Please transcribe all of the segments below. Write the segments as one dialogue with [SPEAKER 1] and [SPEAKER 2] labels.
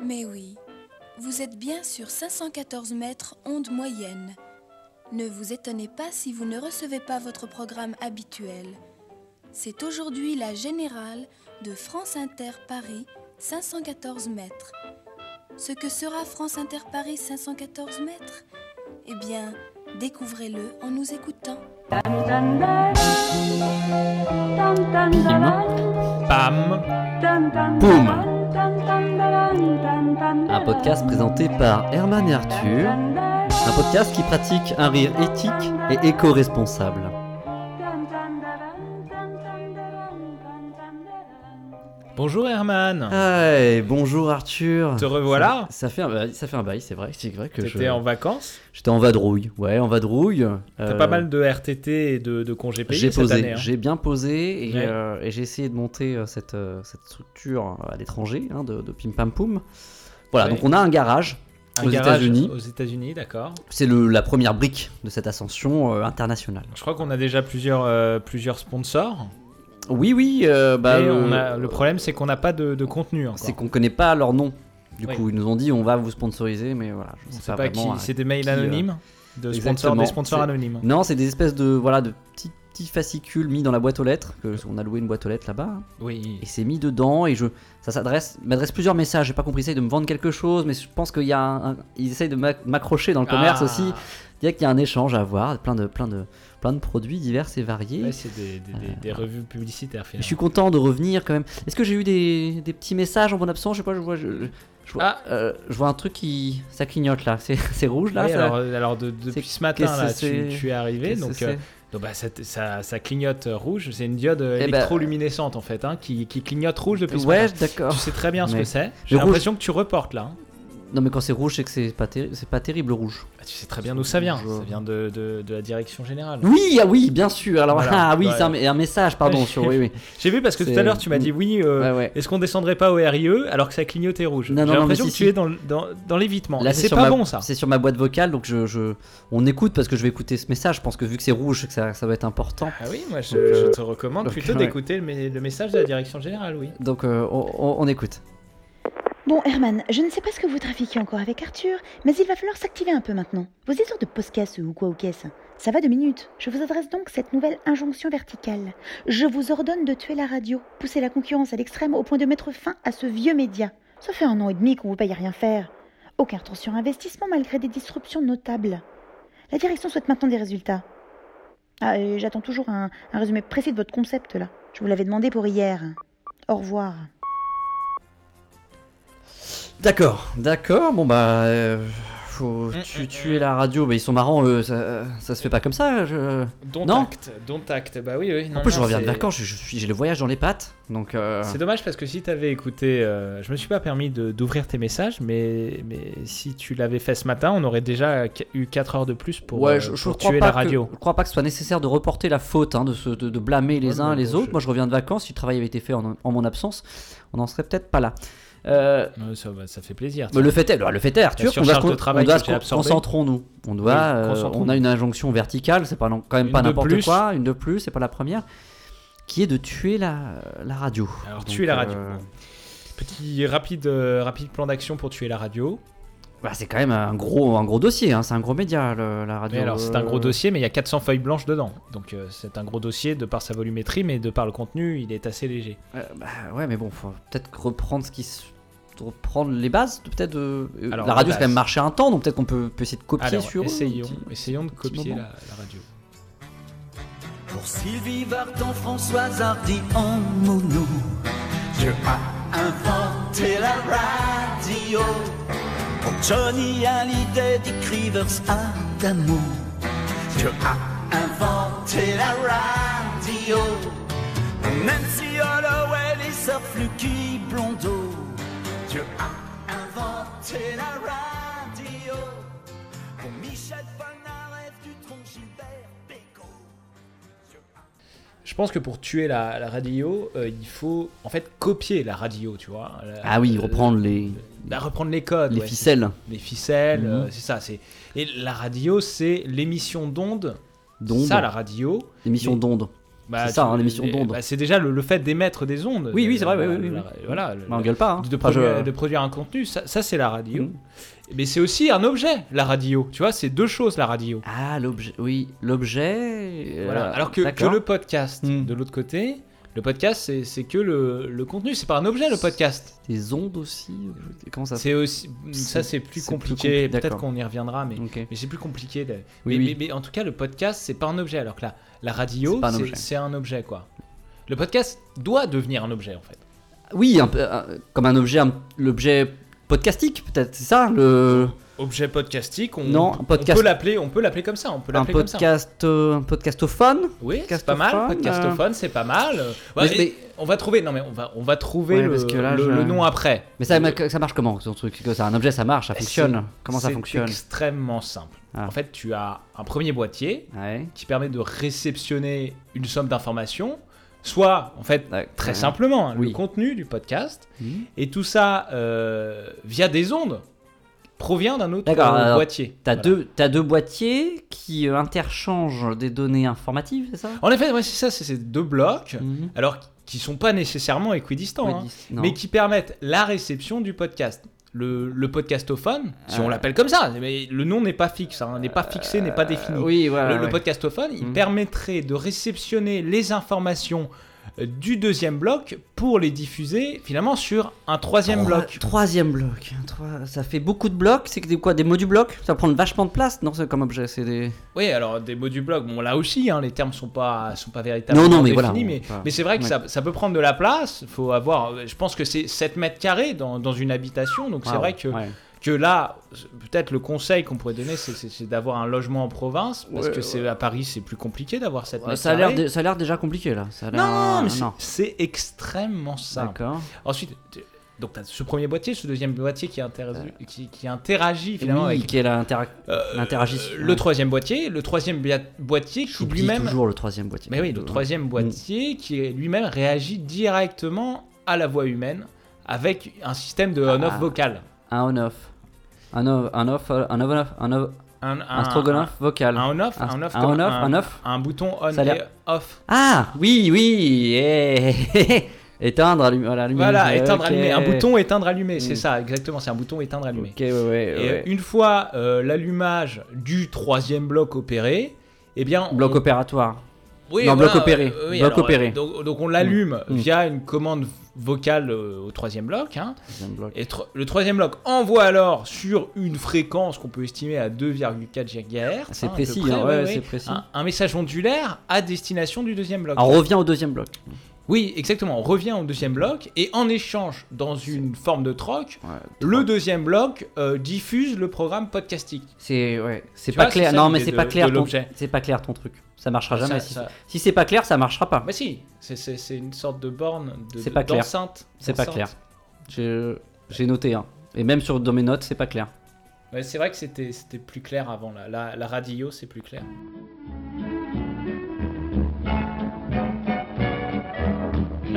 [SPEAKER 1] Mais oui, vous êtes bien sur 514 mètres onde moyenne. Ne vous étonnez pas si vous ne recevez pas votre programme habituel. C'est aujourd'hui la générale de France Inter Paris 514 mètres. Ce que sera France Inter Paris 514 mètres? Eh bien, découvrez-le en nous écoutant.
[SPEAKER 2] Bam
[SPEAKER 3] Boum Un podcast présenté par Herman et Arthur. Un podcast qui pratique un rire éthique et éco-responsable.
[SPEAKER 2] Bonjour Herman
[SPEAKER 3] bonjour Arthur.
[SPEAKER 2] Te revoilà
[SPEAKER 3] Ça, ça fait un bail, ça fait un bail, c'est vrai. C'est vrai que
[SPEAKER 2] T'étais
[SPEAKER 3] je-
[SPEAKER 2] en vacances
[SPEAKER 3] j'étais en vadrouille. Ouais, en vadrouille.
[SPEAKER 2] T'as
[SPEAKER 3] Euh,
[SPEAKER 2] pas mal de RTT et de, de congés payés
[SPEAKER 3] J'ai
[SPEAKER 2] cette année. hein.
[SPEAKER 3] j'ai bien posé et,
[SPEAKER 2] Ouais.
[SPEAKER 3] euh, et j'ai essayé de monter euh, cette, euh, cette structure à l'étranger hein, de, de Pim Pam Poum. Voilà,
[SPEAKER 2] Ouais.
[SPEAKER 3] donc on a un garage
[SPEAKER 2] Un
[SPEAKER 3] aux États-Unis.
[SPEAKER 2] Aux États-Unis, d'accord.
[SPEAKER 3] C'est la première brique de cette ascension euh, internationale.
[SPEAKER 2] Je crois qu'on a déjà plusieurs, euh, plusieurs sponsors.
[SPEAKER 3] Oui, oui. euh, bah, euh,
[SPEAKER 2] on a, le problème, c'est qu'on n'a pas de, de contenu
[SPEAKER 3] c'est qu'on connaît pas leur nom. Du
[SPEAKER 2] Oui.
[SPEAKER 3] coup, ils nous ont dit on va vous sponsoriser, mais voilà, je
[SPEAKER 2] On
[SPEAKER 3] sais pas,
[SPEAKER 2] pas qui.
[SPEAKER 3] vraiment, euh,
[SPEAKER 2] C'est des mails
[SPEAKER 3] qui,
[SPEAKER 2] anonymes de sponsors, des sponsors anonymes.
[SPEAKER 3] Non, c'est des espèces de voilà de petits, petits fascicules mis dans la boîte aux lettres. Que on a loué une boîte aux lettres là-bas. hein.
[SPEAKER 2] Oui.
[SPEAKER 3] et c'est mis dedans et je ça s'adresse m'adresse plusieurs messages j'ai pas compris ça de me vendre quelque chose mais je pense qu'il y a un, un- ils essayent de m'ac- m'accrocher dans le commerce
[SPEAKER 2] Ah.
[SPEAKER 3] aussi il y a qu'il y a un échange à avoir plein de plein de plein de produits divers et variés
[SPEAKER 2] Ouais, c'est des, des- des- des revues publicitaires
[SPEAKER 3] je
[SPEAKER 2] finalement.
[SPEAKER 3] suis content de revenir quand même est-ce que j'ai eu des, des petits messages en mon absence je sais pas je vois je, je vois,
[SPEAKER 2] Ah.
[SPEAKER 3] euh, je vois un truc qui ça clignote là c'est rouge là
[SPEAKER 2] Oui,
[SPEAKER 3] ça-
[SPEAKER 2] alors, euh, alors de- depuis ce matin, là, tu, tu es arrivé, donc, euh, donc, bah, ça, ça- ça clignote euh, rouge. C'est une diode euh,
[SPEAKER 3] Eh ben,
[SPEAKER 2] électroluminescente en fait, hein, qui, qui clignote rouge depuis ce
[SPEAKER 3] ouais
[SPEAKER 2] matin.
[SPEAKER 3] d'accord
[SPEAKER 2] Tu sais très bien ce que c'est. J'ai
[SPEAKER 3] rouge-
[SPEAKER 2] l'impression que tu reportes là. hein.
[SPEAKER 3] Non mais quand c'est rouge c'est que c'est pas terri- c'est pas terrible le rouge
[SPEAKER 2] Bah, tu sais très bien d'où ça vient. Ça vient de, de- de la direction générale.
[SPEAKER 3] oui ah oui bien sûr alors
[SPEAKER 2] Voilà.
[SPEAKER 3] ah oui
[SPEAKER 2] Ouais.
[SPEAKER 3] c'est un, un message pardon sur oui oui
[SPEAKER 2] J'ai vu parce que tout à l'heure tu m'as dit oui. euh,
[SPEAKER 3] ouais ouais
[SPEAKER 2] Est-ce qu'on descendrait pas au RIE alors que ça clignotait rouge?
[SPEAKER 3] Non, non,
[SPEAKER 2] J'ai
[SPEAKER 3] non,
[SPEAKER 2] l'impression que
[SPEAKER 3] si,
[SPEAKER 2] tu
[SPEAKER 3] si.
[SPEAKER 2] es dans, dans, dans l'évitement. C'est pas
[SPEAKER 3] ma-
[SPEAKER 2] bon ça.
[SPEAKER 3] C'est sur ma boîte vocale, donc je, je- on écoute parce que je vais écouter ce message. Je pense que vu que c'est rouge, que ça, ça va être important.
[SPEAKER 2] Ah oui, moi je,
[SPEAKER 3] Donc, euh,
[SPEAKER 2] je te recommande
[SPEAKER 3] donc,
[SPEAKER 2] plutôt d'écouter le, me- le message de la direction générale, oui.
[SPEAKER 3] Donc euh, on écoute.
[SPEAKER 4] Bon, Herman, je ne sais pas ce que vous trafiquez encore avec Arthur, mais il va falloir s'activer un peu maintenant. Vos histoires de podcast ou quoi ou qu'est-ce Ça va deux minutes. Je vous adresse donc cette nouvelle injonction verticale. Je vous ordonne de tuer la radio, pousser la concurrence à l'extrême au point de mettre fin à ce vieux média. Ça fait un an et demi qu'on vous paye à rien faire. Aucun retour sur investissement malgré des disruptions notables. La direction souhaite maintenant des résultats. Ah, j'attends toujours un résumé précis de votre concept là. Je vous l'avais demandé pour hier. Au revoir.
[SPEAKER 3] D'accord, d'accord. Bon bah, euh, faut
[SPEAKER 2] Mm,
[SPEAKER 3] tu-
[SPEAKER 2] mm,
[SPEAKER 3] tuer la radio. Mais ils sont marrants, eux. Ça, ça se fait pas comme ça. Je...
[SPEAKER 2] Don't
[SPEAKER 3] Non.
[SPEAKER 2] act, don't act. Bah oui, oui. non,
[SPEAKER 3] en plus, je reviens de vacances. Je, je suis, j'ai le voyage dans les pattes. Donc. euh,
[SPEAKER 2] C'est dommage parce que si t'avais écouté, euh, je me suis pas permis d'ouvrir tes messages, mais, mais si tu l'avais fait ce matin, on aurait déjà eu 4 heures de plus pour,
[SPEAKER 3] ouais,
[SPEAKER 2] euh,
[SPEAKER 3] je, je
[SPEAKER 2] pour
[SPEAKER 3] crois
[SPEAKER 2] tuer la
[SPEAKER 3] que-
[SPEAKER 2] radio.
[SPEAKER 3] je crois pas que ce soit nécessaire de reporter la faute, hein, de, se, de, de blâmer les
[SPEAKER 2] Ouais,
[SPEAKER 3] uns les
[SPEAKER 2] bon,
[SPEAKER 3] autres.
[SPEAKER 2] je-
[SPEAKER 3] Moi, je reviens de vacances. Si le travail avait été fait en, en mon absence, on n'en serait peut-être pas là. Euh,
[SPEAKER 2] ça, fait plaisir.
[SPEAKER 3] Mais le fait est, le fait est, Arthur, on doit,
[SPEAKER 2] de travail
[SPEAKER 3] on doit
[SPEAKER 2] que
[SPEAKER 3] se
[SPEAKER 2] j'ai
[SPEAKER 3] con-
[SPEAKER 2] absorbée.
[SPEAKER 3] concentrons-nous. On doit,
[SPEAKER 2] Oui,
[SPEAKER 3] euh,
[SPEAKER 2] concentrons-nous.
[SPEAKER 3] on a une injonction verticale, c'est pas non- quand même
[SPEAKER 2] Une
[SPEAKER 3] pas n'importe quoi, une de plus, c'est pas la première, qui est de tuer la, la radio.
[SPEAKER 2] Alors,
[SPEAKER 3] Donc,
[SPEAKER 2] tuer la radio.
[SPEAKER 3] euh,
[SPEAKER 2] Petit rapide, rapide plan d'action pour tuer la radio.
[SPEAKER 3] bah, c'est quand même un gros, un gros dossier, hein, c'est un gros média, le- la radio.
[SPEAKER 2] Mais alors, c'est un gros dossier, mais il y a 400 feuilles blanches dedans. Donc, euh, c'est un gros dossier de par sa volumétrie, mais de par le contenu, il est assez léger.
[SPEAKER 3] euh, bah, ouais, mais bon, faut peut-être reprendre ce qui se reprendre les bases peut-être de euh,
[SPEAKER 2] Alors,
[SPEAKER 3] la radio c'est quand même marché un temps donc peut-être qu'on peut, peut essayer de copier
[SPEAKER 2] Alors,
[SPEAKER 3] sur eux,
[SPEAKER 2] essayons,
[SPEAKER 3] petit-
[SPEAKER 2] essayons de copier la, la radio.
[SPEAKER 5] Pour Sylvie Vartan, Françoise Hardy en mono, Dieu a inventé la radio. Pour Johnny Hallyday, Dick Rivers, Adamo, Dieu a inventé la radio. Nancy Holloway, les sœurs Fluky Blondeau, Dieu a inventé la radio. Pour Michel Polnareff, Dutronc, Gilbert, Bécaud.
[SPEAKER 2] Je pense que pour tuer la, la radio, euh, il faut en fait copier la radio, tu vois. La-
[SPEAKER 3] Ah oui,
[SPEAKER 2] la-
[SPEAKER 3] reprendre les,
[SPEAKER 2] la- reprendre les codes.
[SPEAKER 3] les
[SPEAKER 2] ouais,
[SPEAKER 3] ficelles.
[SPEAKER 2] Les ficelles,
[SPEAKER 3] Mhm.
[SPEAKER 2] euh, c'est ça. C'est et la radio, c'est l'émission d'onde. Ça, la radio.
[SPEAKER 3] L'émission d'onde.
[SPEAKER 2] Bah,
[SPEAKER 3] C'est ça,
[SPEAKER 2] tu-
[SPEAKER 3] hein, d'ondes.
[SPEAKER 2] bah, c'est déjà le, le fait d'émettre des ondes.
[SPEAKER 3] Oui, oui, c'est vrai,
[SPEAKER 2] La-
[SPEAKER 3] oui, oui,
[SPEAKER 2] la-
[SPEAKER 3] oui.
[SPEAKER 2] Voilà.
[SPEAKER 3] Bah, on gueule pas. Hein.
[SPEAKER 2] de,
[SPEAKER 3] je-
[SPEAKER 2] produire, de produire un contenu, ça, ça, c'est la radio.
[SPEAKER 3] Mm.
[SPEAKER 2] Mais c'est aussi un objet, la radio. Tu vois, c'est deux choses, la radio.
[SPEAKER 3] Ah, l'objet. Oui, l'objet. euh,
[SPEAKER 2] Voilà. Alors que, que le podcast,
[SPEAKER 3] Mm.
[SPEAKER 2] de l'autre côté, le podcast, c'est- c'est que le, le contenu. C'est pas un objet, le podcast.
[SPEAKER 3] Des ondes aussi. Comment ça
[SPEAKER 2] C'est aussi, ça,
[SPEAKER 3] C'est-
[SPEAKER 2] plus compliqué.
[SPEAKER 3] compli-
[SPEAKER 2] Peut-être qu'on y reviendra, mais, mais c'est plus compliqué. de-
[SPEAKER 3] Oui,
[SPEAKER 2] mais,
[SPEAKER 3] oui.
[SPEAKER 2] mais- mais en tout cas, le podcast, c'est pas un objet. Alors que la, la radio,
[SPEAKER 3] C'est un
[SPEAKER 2] c'est
[SPEAKER 3] objet.
[SPEAKER 2] c'est un objet, quoi. Le podcast doit devenir un objet, en fait.
[SPEAKER 3] Oui, un peu, un- comme un objet, l'objet podcastique, peut-être, c'est ça le,
[SPEAKER 2] Objet podcastique, on,
[SPEAKER 3] Non, un
[SPEAKER 2] on
[SPEAKER 3] podcast-
[SPEAKER 2] peut l'appeler, on peut l'appeler comme ça, on peut
[SPEAKER 3] Un
[SPEAKER 2] l'appeler comme ça.
[SPEAKER 3] podcast, euh, un podcastophone
[SPEAKER 2] Oui, c'est pas mal.
[SPEAKER 3] podcastophone,
[SPEAKER 2] Podcastophone, c'est pas mal. Euh,
[SPEAKER 3] Mais-
[SPEAKER 2] ouais, et
[SPEAKER 3] mais-
[SPEAKER 2] On va trouver. Non mais on va on va trouver
[SPEAKER 3] Ouais,
[SPEAKER 2] le,
[SPEAKER 3] parce que là,
[SPEAKER 2] le-
[SPEAKER 3] je-
[SPEAKER 2] le nom après.
[SPEAKER 3] Mais ça,
[SPEAKER 2] Le-
[SPEAKER 3] ça marche comment ton truc? C'est un objet, ça marche, ça fonctionne.
[SPEAKER 2] c'est-
[SPEAKER 3] Comment ça
[SPEAKER 2] c'est
[SPEAKER 3] fonctionne?
[SPEAKER 2] extrêmement simple.
[SPEAKER 3] Ah.
[SPEAKER 2] En fait, tu as un premier boîtier
[SPEAKER 3] Ouais.
[SPEAKER 2] qui permet de réceptionner une somme d'informations, soit en fait
[SPEAKER 3] Ouais.
[SPEAKER 2] très simplement hein,
[SPEAKER 3] Oui.
[SPEAKER 2] le contenu du podcast,
[SPEAKER 3] Mhm.
[SPEAKER 2] et tout ça euh, via des ondes provient d'un autre euh, boîtier.
[SPEAKER 3] T'as
[SPEAKER 2] Voilà.
[SPEAKER 3] deux, boîtiers qui euh, interchangent des données informatives, c'est ça?
[SPEAKER 2] En effet, ouais, c'est ça, c'est ces deux blocs.
[SPEAKER 3] Mhm.
[SPEAKER 2] alors qui sont pas nécessairement équidistants,
[SPEAKER 3] Oui,
[SPEAKER 2] hein, mais qui permettent la réception du podcast. Le, le podcastophone, si
[SPEAKER 3] Euh.
[SPEAKER 2] on l'appelle comme ça, mais le nom n'est pas fixe, hein, n'est pas fixé, n'est pas défini.
[SPEAKER 3] Euh, oui, voilà.
[SPEAKER 2] le, le podcastophone, il
[SPEAKER 3] Mhm.
[SPEAKER 2] permettrait de réceptionner les informations euh, du deuxième bloc pour les diffuser finalement sur un troisième
[SPEAKER 3] Trois-
[SPEAKER 2] bloc.
[SPEAKER 3] Troisième bloc. Trois- Ça fait beaucoup de blocs. C'est des quoi Des mots du bloc? Ça va prendre vachement de place Non, comme objet. C'est des.
[SPEAKER 2] Oui, alors des mots du bloc, bon là aussi, hein, les termes sont pas sont pas véritablement
[SPEAKER 3] Non, non, mais
[SPEAKER 2] définis,
[SPEAKER 3] voilà,
[SPEAKER 2] mais, c'est vrai que
[SPEAKER 3] ouais.
[SPEAKER 2] ça, ça peut prendre de la place. Faut avoir, je pense que c'est 7 mètres carrés dans, dans une habitation, donc c'est
[SPEAKER 3] Ah,
[SPEAKER 2] vrai que
[SPEAKER 3] ouais.
[SPEAKER 2] Que là, peut-être le conseil qu'on pourrait donner, c'est- d'avoir un logement en province, parce
[SPEAKER 3] Ouais,
[SPEAKER 2] que c'est à Paris, c'est plus compliqué d'avoir cette
[SPEAKER 3] Ouais, ça a l'air, dé- ça a l'air déjà compliqué là. Ça a
[SPEAKER 2] Non, mais c'est-
[SPEAKER 3] non.
[SPEAKER 2] c'est extrêmement simple.
[SPEAKER 3] D'accord.
[SPEAKER 2] Ensuite, donc tu as ce premier boîtier, ce deuxième boîtier qui, interagit, qui, qui interagit finalement
[SPEAKER 3] Oui,
[SPEAKER 2] avec
[SPEAKER 3] qui est
[SPEAKER 2] euh,
[SPEAKER 3] l'interagissement,
[SPEAKER 2] le
[SPEAKER 3] ouais.
[SPEAKER 2] troisième boîtier, le troisième boîtier qui lui-même
[SPEAKER 3] toujours le troisième boîtier.
[SPEAKER 2] Mais oui, le
[SPEAKER 3] Euh,
[SPEAKER 2] troisième boîtier qui lui-même réagit directement à la voix humaine avec un système de on-off
[SPEAKER 3] Ah.
[SPEAKER 2] vocal.
[SPEAKER 3] Un on-off. Un off, un off, euh, un on-off, un off,
[SPEAKER 2] Un,
[SPEAKER 3] un stroganoff vocal.
[SPEAKER 2] Un on-off,
[SPEAKER 3] Un-
[SPEAKER 2] un on-off,
[SPEAKER 3] un
[SPEAKER 2] comme
[SPEAKER 3] on-off,
[SPEAKER 2] un,
[SPEAKER 3] un off.
[SPEAKER 2] un bouton on et off.
[SPEAKER 3] Ah, oui, oui. éteindre, allumer, voilà, allumer.
[SPEAKER 2] Voilà, éteindre, allumer. Un bouton éteindre, allumer, c'est
[SPEAKER 3] Mm.
[SPEAKER 2] ça, exactement, c'est un bouton éteindre, allumer.
[SPEAKER 3] Ok, ouais, ouais,
[SPEAKER 2] Et
[SPEAKER 3] ouais.
[SPEAKER 2] une fois euh, l'allumage du troisième bloc opéré, eh bien,
[SPEAKER 3] Bloc
[SPEAKER 2] on-
[SPEAKER 3] opératoire.
[SPEAKER 2] Oui,
[SPEAKER 3] Non,
[SPEAKER 2] voilà,
[SPEAKER 3] bloc opéré.
[SPEAKER 2] euh, oui,
[SPEAKER 3] Bloc
[SPEAKER 2] alors,
[SPEAKER 3] opéré.
[SPEAKER 2] euh, Donc, donc on l'allume
[SPEAKER 3] Mm.
[SPEAKER 2] via une commande vocale euh, au troisième bloc. hein.
[SPEAKER 3] Bloc.
[SPEAKER 2] Et le troisième bloc envoie alors sur une fréquence qu'on peut estimer à 2,4 GHz.
[SPEAKER 3] C'est
[SPEAKER 2] hein,
[SPEAKER 3] précis,
[SPEAKER 2] près,
[SPEAKER 3] hein,
[SPEAKER 2] ouais,
[SPEAKER 3] ouais, précis.
[SPEAKER 2] Un, un message ondulaire à destination du deuxième bloc.
[SPEAKER 3] Alors, on revient au deuxième bloc.
[SPEAKER 2] Oui, exactement. On revient au deuxième bloc et en échange, dans une forme de troc,
[SPEAKER 3] Ouais,
[SPEAKER 2] le deuxième bloc euh, diffuse le programme podcastique.
[SPEAKER 3] C'est ouais, c'est pas
[SPEAKER 2] vois,
[SPEAKER 3] clair. Non, mais c'est pas clair. C'est pas clair ton truc. Ça marchera
[SPEAKER 2] Ça-
[SPEAKER 3] jamais. si
[SPEAKER 2] ça-
[SPEAKER 3] si c'est pas clair, ça marchera pas.
[SPEAKER 2] Bah si, c'est- une sorte de borne de
[SPEAKER 3] C'est pas clair. C'est pas clair. J'ai noté. Hein. Et même sur dans mes notes, c'est pas clair.
[SPEAKER 2] Ouais, c'est vrai que c'était c'était plus clair avant. La, la, la radio, c'est plus clair.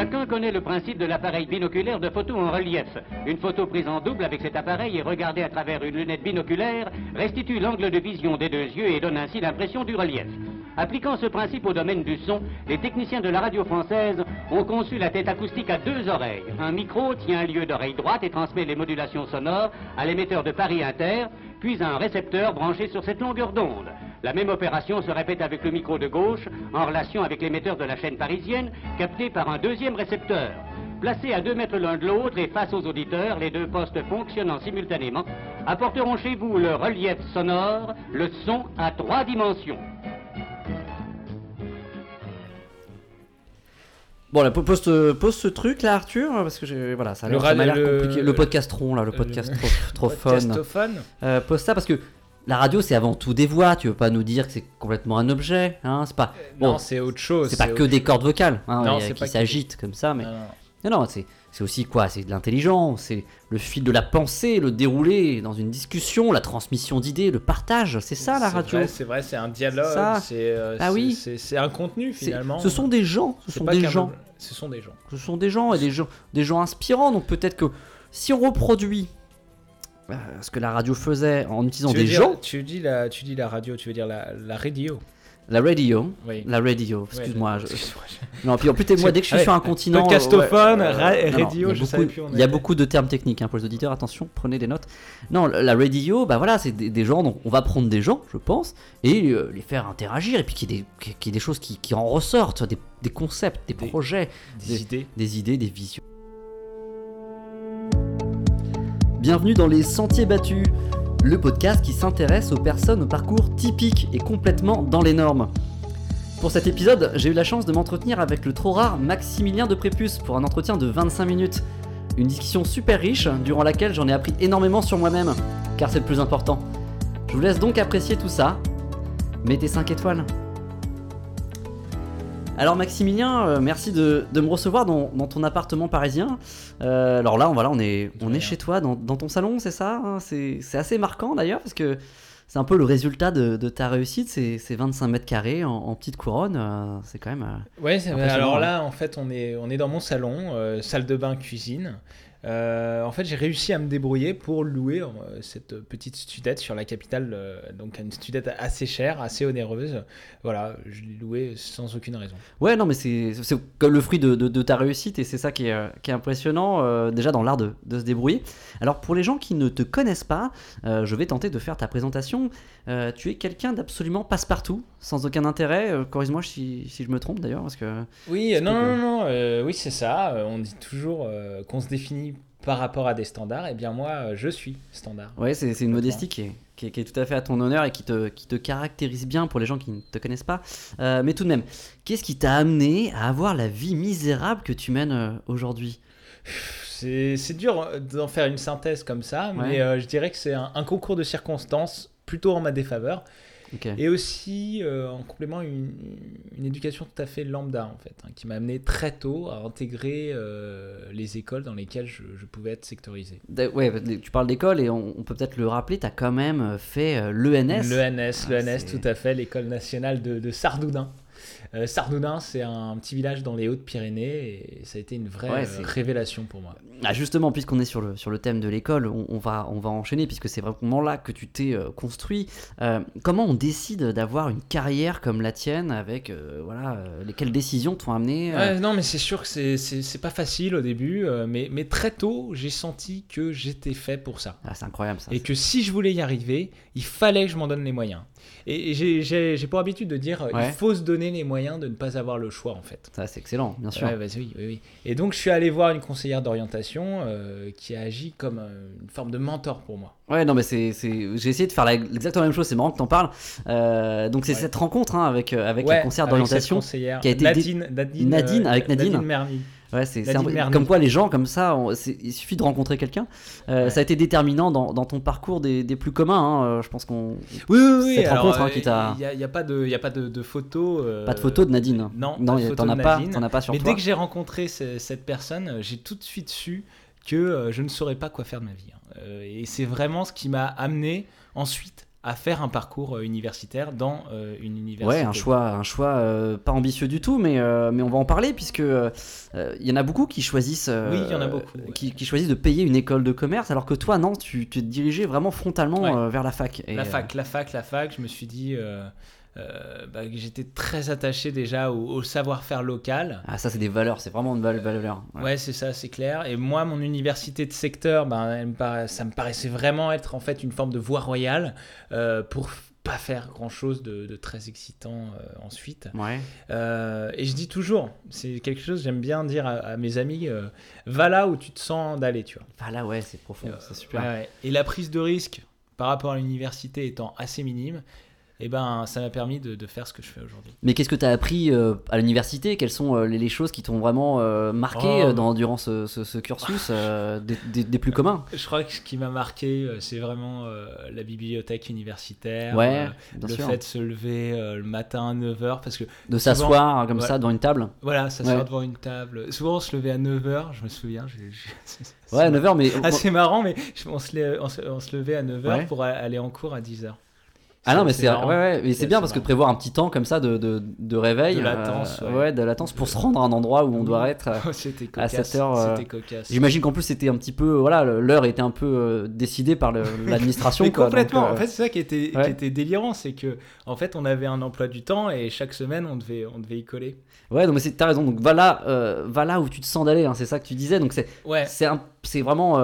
[SPEAKER 6] Chacun connaît le principe de l'appareil binoculaire de photo en relief. Une photo prise en double avec cet appareil et regardée à travers une lunette binoculaire restitue l'angle de vision des deux yeux et donne ainsi l'impression du relief. Appliquant ce principe au domaine du son, les techniciens de la radio française ont conçu la tête acoustique à deux oreilles. Un micro tient lieu d'oreille droite et transmet les modulations sonores à l'émetteur de Paris Inter, puis à un récepteur branché sur cette longueur d'onde. La même opération se répète avec le micro de gauche en relation avec l'émetteur de la chaîne parisienne, capté par un deuxième récepteur. Placés à deux mètres l'un de l'autre et face aux auditeurs, les deux postes fonctionnant simultanément apporteront chez vous le relief sonore, le son à trois dimensions.
[SPEAKER 3] Bon, là, pose, ce- pose ce truc là, Arthur, parce que j'ai- voilà, ça a
[SPEAKER 2] Le
[SPEAKER 3] l'air ça m'a l'air
[SPEAKER 2] radio- le-
[SPEAKER 3] compliqué. Le podcastron là, le podcast trop, trop fun. Euh, pose ça parce que la radio c'est avant tout des voix. Tu veux pas nous dire que c'est complètement un objet, hein C'est pas bon,
[SPEAKER 2] Non, c'est autre chose.
[SPEAKER 3] c'est pas que des cordes vocales, hein,
[SPEAKER 2] Non,
[SPEAKER 3] euh, qui
[SPEAKER 2] que-
[SPEAKER 3] s'agitent comme ça, mais
[SPEAKER 2] Non, non.
[SPEAKER 3] c'est aussi quoi C'est de l'intelligence, c'est le fil de la pensée, le déroulé dans une discussion, la transmission d'idées, le partage. C'est ça la radio.
[SPEAKER 2] C'est vrai, c'est un dialogue.
[SPEAKER 3] C'est
[SPEAKER 2] euh,
[SPEAKER 3] Ah oui.
[SPEAKER 2] c'est un contenu finalement.
[SPEAKER 3] Ce sont des gens, ce sont des gens.
[SPEAKER 2] Ce sont des gens.
[SPEAKER 3] Ce sont des gens et des gens, des gens inspirants. Donc peut-être que si on reproduit euh, ce que la radio faisait en utilisant des gens,
[SPEAKER 2] Tu dis la, tu dis la radio, tu veux dire la, la radio.
[SPEAKER 3] La radio.
[SPEAKER 2] Oui.
[SPEAKER 3] La radio,
[SPEAKER 2] Ouais,
[SPEAKER 3] excuse-moi. je- Non, puis en plus, moi, dès que je suis
[SPEAKER 2] Ouais,
[SPEAKER 3] sur un continent.
[SPEAKER 2] podcastophone,
[SPEAKER 3] euh, non,
[SPEAKER 2] radio, je
[SPEAKER 3] beaucoup-
[SPEAKER 2] savais plus
[SPEAKER 3] Il y a beaucoup de termes techniques hein, pour les auditeurs, attention, prenez des notes. Non, la radio, bah voilà, c'est des, des gens, donc on va prendre des gens, je pense, et euh, les faire interagir, et puis qu'il y ait des, qu'il y ait des choses qui, qui en ressortent, des, des concepts, des,
[SPEAKER 2] Des-
[SPEAKER 3] projets,
[SPEAKER 2] Des idées.
[SPEAKER 3] des idées, des visions. Bienvenue dans Les Sentiers Battus, le podcast qui s'intéresse aux personnes au parcours typique et complètement dans les normes. Pour cet épisode, j'ai eu la chance de m'entretenir avec le trop rare Maximilien de Prépuce pour un entretien de 25 minutes. Une discussion super riche, durant laquelle j'en ai appris énormément sur moi-même, car c'est le plus important. Je vous laisse donc apprécier tout ça. Mettez 5 étoiles. Alors Maximilien, euh, merci de, de me recevoir dans, dans ton appartement parisien. Euh, alors là, on, voilà, on est, on est chez toi, dans, dans ton salon, c'est ça hein C'est c'est assez marquant d'ailleurs, parce que c'est un peu le résultat de, de ta réussite, c'est c'est 25 mètres carrés en, en petite couronne, euh, c'est quand même...
[SPEAKER 2] Ouais, alors là, en fait, on est, on est dans mon salon, salle de bain, cuisine. Euh, en fait, j'ai réussi à me débrouiller pour louer euh, cette petite studette sur la capitale, euh, donc une studette assez chère, assez onéreuse. Voilà, je l'ai louée sans aucune raison.
[SPEAKER 3] Ouais, non, mais c'est comme le fruit de, ta réussite et c'est ça qui est, impressionnant déjà dans l'art de, de se débrouiller. Alors pour les gens qui ne te connaissent pas, je vais tenter de faire ta présentation. Tu es quelqu'un d'absolument passe-partout, sans aucun intérêt. Euh, Corrige-moi si, si je me trompe d'ailleurs, parce que
[SPEAKER 2] Oui, non,
[SPEAKER 3] tout,
[SPEAKER 2] non, non, non, euh, oui, c'est ça. euh, on dit toujours euh, qu'on se définit par rapport à des standards. Et bien moi, je suis standard.
[SPEAKER 3] ouais, c'est une modestie qui est, qui, est, qui est tout à fait à ton honneur et qui te, qui te caractérise bien pour les gens qui ne te connaissent pas. Euh, mais tout de même, qu'est-ce qui t'a amené à avoir la vie misérable que tu mènes aujourd'hui?
[SPEAKER 2] C'est dur d'en faire une synthèse comme ça, mais je dirais que c'est un, un concours de circonstances plutôt en ma défaveur. Et aussi, euh, en complément, une, une éducation tout à fait lambda, en fait, hein, qui m'a amené très tôt à intégrer euh, les écoles dans lesquelles je, je pouvais être sectorisé.
[SPEAKER 3] Ouais, tu parles d'école et on, on peut peut-être le rappeler, tu as quand même fait euh, l'ENS.
[SPEAKER 2] L'ENS,
[SPEAKER 3] Ah,
[SPEAKER 2] l'ENS, tout à fait, l'école nationale de, de Sardoudin. Euh, c'est un petit village dans les Hautes-Pyrénées et ça a été une vraie
[SPEAKER 3] Ouais,
[SPEAKER 2] euh, révélation pour moi.
[SPEAKER 3] Ah, justement, puisqu'on est sur le, sur le thème de l'école, on, on va, on va enchaîner puisque c'est vraiment là que tu t'es euh, construit. Euh, comment on décide d'avoir une carrière comme la tienne avec voilà, les quelles décisions t'ont amené
[SPEAKER 2] Ouais, non, mais c'est sûr que c'est- c'est c'est pas facile au début, mais, mais très tôt, j'ai senti que j'étais fait pour ça.
[SPEAKER 3] Ah, c'est incroyable ça.
[SPEAKER 2] Et que si je voulais y arriver, il fallait que je m'en donne les moyens. Et j'ai- pour habitude de dire, euh,
[SPEAKER 3] Ouais.
[SPEAKER 2] il faut se donner les moyens de ne pas avoir le choix, en fait.
[SPEAKER 3] Ça, c'est excellent, bien sûr.
[SPEAKER 2] Ouais, vas-y, oui, oui, oui. Et donc, je suis allé voir une conseillère d'orientation euh, qui a agi comme euh, une forme de mentor pour moi.
[SPEAKER 3] Ouais, non, mais c'est, j'ai essayé de faire exactement la même chose, c'est marrant que t'en parles. Euh, donc, c'est
[SPEAKER 2] Ouais.
[SPEAKER 3] cette rencontre hein, avec, avec la conseillère d'orientation. qui a été
[SPEAKER 2] Nadine, Nadine,
[SPEAKER 3] Nadine, avec Nadine. Ouais, c'est, comme quoi les gens comme ça, on- il suffit de rencontrer quelqu'un. Euh,
[SPEAKER 2] Ouais.
[SPEAKER 3] Ça a été déterminant dans, dans ton parcours des, des plus communs. hein, euh, Je pense qu'on.
[SPEAKER 2] Oui, oui, oui.
[SPEAKER 3] Cette
[SPEAKER 2] alors,
[SPEAKER 3] rencontre, hein,
[SPEAKER 2] euh,
[SPEAKER 3] qui t'a-
[SPEAKER 2] Il n'y a, pas de, il a pas de, de photos. euh,
[SPEAKER 3] Pas de photo de Nadine.
[SPEAKER 2] Non,
[SPEAKER 3] non,
[SPEAKER 2] photo
[SPEAKER 3] t'en as pas, t'en as pas sur
[SPEAKER 2] Mais
[SPEAKER 3] toi.
[SPEAKER 2] dès que j'ai rencontré ce- cette personne, j'ai tout de suite su que je ne saurais pas quoi faire de ma vie. hein. Et c'est vraiment ce qui m'a amené ensuite à faire un parcours euh, universitaire dans euh, une université.
[SPEAKER 3] Ouais, un choix, un choix euh, pas ambitieux du tout, mais, euh, mais on va en parler puisque il y en a beaucoup qui choisissent,
[SPEAKER 2] Oui, il y en a beaucoup, ouais.
[SPEAKER 3] qui, qui choisissent de payer une école de commerce, alors que toi non, tu tu te dirigeais vraiment frontalement
[SPEAKER 2] Ouais.
[SPEAKER 3] vers la fac. Et,
[SPEAKER 2] La fac, la fac, la fac, je me suis dit euh, bah, j'étais très attaché déjà au, au savoir-faire local.
[SPEAKER 3] ah ça c'est des valeurs, c'est vraiment une val- valeur. Ouais.
[SPEAKER 2] Ouais, c'est ça, c'est clair. Et moi, mon université de secteur, ben, elle me paraît- ça me paraissait vraiment être en fait une forme de voie royale euh, pour pas faire grand chose de, de très excitant euh, ensuite.
[SPEAKER 3] Ouais.
[SPEAKER 2] Euh, et je dis toujours, c'est quelque chose que j'aime bien dire à, à mes amis, euh, va là où tu te sens d'aller, tu vois.
[SPEAKER 3] Ah là ouais, c'est profond, c'est super.
[SPEAKER 2] ouais, ouais. Et la prise de risque par rapport à l'université étant assez minime, et ben, ça m'a permis de, de faire ce que je fais aujourd'hui.
[SPEAKER 3] Mais qu'est-ce que tu as appris euh, à l'université? Quelles sont euh, les, les choses qui t'ont vraiment euh, marqué
[SPEAKER 2] Oh.
[SPEAKER 3] dans, durant ce, ce- ce cursus des, des- des plus communs?
[SPEAKER 2] Je crois que ce qui m'a marqué, c'est vraiment la bibliothèque universitaire.
[SPEAKER 3] Ouais,
[SPEAKER 2] le
[SPEAKER 3] sûr.
[SPEAKER 2] fait de se lever le matin à 9h, parce que
[SPEAKER 3] De s'asseoir comme
[SPEAKER 2] ouais.
[SPEAKER 3] ça devant une table?
[SPEAKER 2] Voilà, s'asseoir
[SPEAKER 3] Ouais.
[SPEAKER 2] devant une table. Souvent, on se levait à 9h, je me souviens.
[SPEAKER 3] Ouais, 9h, mais.
[SPEAKER 2] assez marrant, mais on se, lè- on se, on se levait à 9h
[SPEAKER 3] Ouais.
[SPEAKER 2] pour aller en cours à 10h.
[SPEAKER 3] Ah non, mais c'est ouais, ouais, mais c'est
[SPEAKER 2] C'est
[SPEAKER 3] bien parce que
[SPEAKER 2] marrant.
[SPEAKER 3] prévoir un petit temps comme ça de, de, de réveil.
[SPEAKER 2] De latence,
[SPEAKER 3] euh,
[SPEAKER 2] ouais.
[SPEAKER 3] de latence pour se rendre à un endroit où on doit être. euh,
[SPEAKER 2] Oh,
[SPEAKER 3] à
[SPEAKER 2] cocasse.
[SPEAKER 3] cette heure, euh,
[SPEAKER 2] C'était cocasse.
[SPEAKER 3] J'imagine qu'en plus c'était un petit peu voilà l'heure était un peu décidée par l'administration.
[SPEAKER 2] Mais
[SPEAKER 3] quoi,
[SPEAKER 2] complètement.
[SPEAKER 3] donc,
[SPEAKER 2] En fait, c'est ça qui était, qui était délirant, c'est que en fait, on avait un emploi du temps et chaque semaine, on devait, on devait y coller.
[SPEAKER 3] Ouais, donc mais c'est- t'as raison. Donc va là, euh, va là où tu te sens d'aller. hein, c'est ça que tu disais. Donc c'est c'est vraiment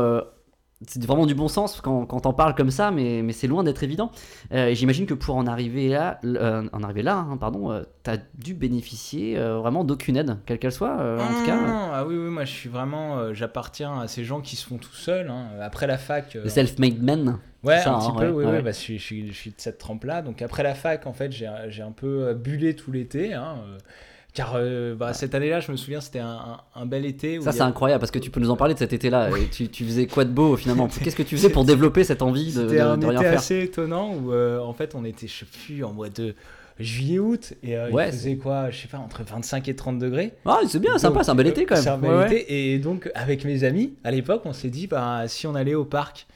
[SPEAKER 3] c'est vraiment du bon sens quand, quand t'en parles comme ça, mais, mais c'est loin d'être évident. Euh, et J'imagine que pour en arriver là, euh, en arriver là, hein, pardon, euh, t'as dû bénéficier euh, vraiment d'aucune aide, quelle qu'elle soit, euh, en tout cas.
[SPEAKER 2] Ah, ah oui, oui, moi, je suis vraiment, euh, j'appartiens à ces gens qui se font tout seuls. hein. Après la fac.
[SPEAKER 3] self-made man.
[SPEAKER 2] Ouais,
[SPEAKER 3] ça,
[SPEAKER 2] un petit
[SPEAKER 3] hein,
[SPEAKER 2] peu,
[SPEAKER 3] ouais,
[SPEAKER 2] oui,
[SPEAKER 3] ouais.
[SPEAKER 2] oui, bah, je, suis, je, suis, je suis de cette trempe-là. Donc après la fac, en fait, j'ai un peu bullé tout l'été. hein, car euh, bah, cette année-là, je me souviens, c'était un, bel été. Où
[SPEAKER 3] Ça, c'est
[SPEAKER 2] a-
[SPEAKER 3] incroyable parce que tu peux nous en parler de cet été-là. Et tu, tu faisais quoi de beau finalement Qu'est-ce que tu faisais pour développer cette envie de, de,
[SPEAKER 2] C'était un
[SPEAKER 3] de rien
[SPEAKER 2] été
[SPEAKER 3] faire
[SPEAKER 2] assez étonnant où euh, en fait on était, je sais plus, en mois de juillet-août et euh,
[SPEAKER 3] Ouais,
[SPEAKER 2] il faisait quoi, je sais pas, entre 25 et 30 degrés.
[SPEAKER 3] Ah, c'est bien, sympa, c'est un bel
[SPEAKER 2] euh,
[SPEAKER 3] été quand même.
[SPEAKER 2] C'est un bel été et donc avec mes amis à l'époque on s'est dit bah, si on allait au parc.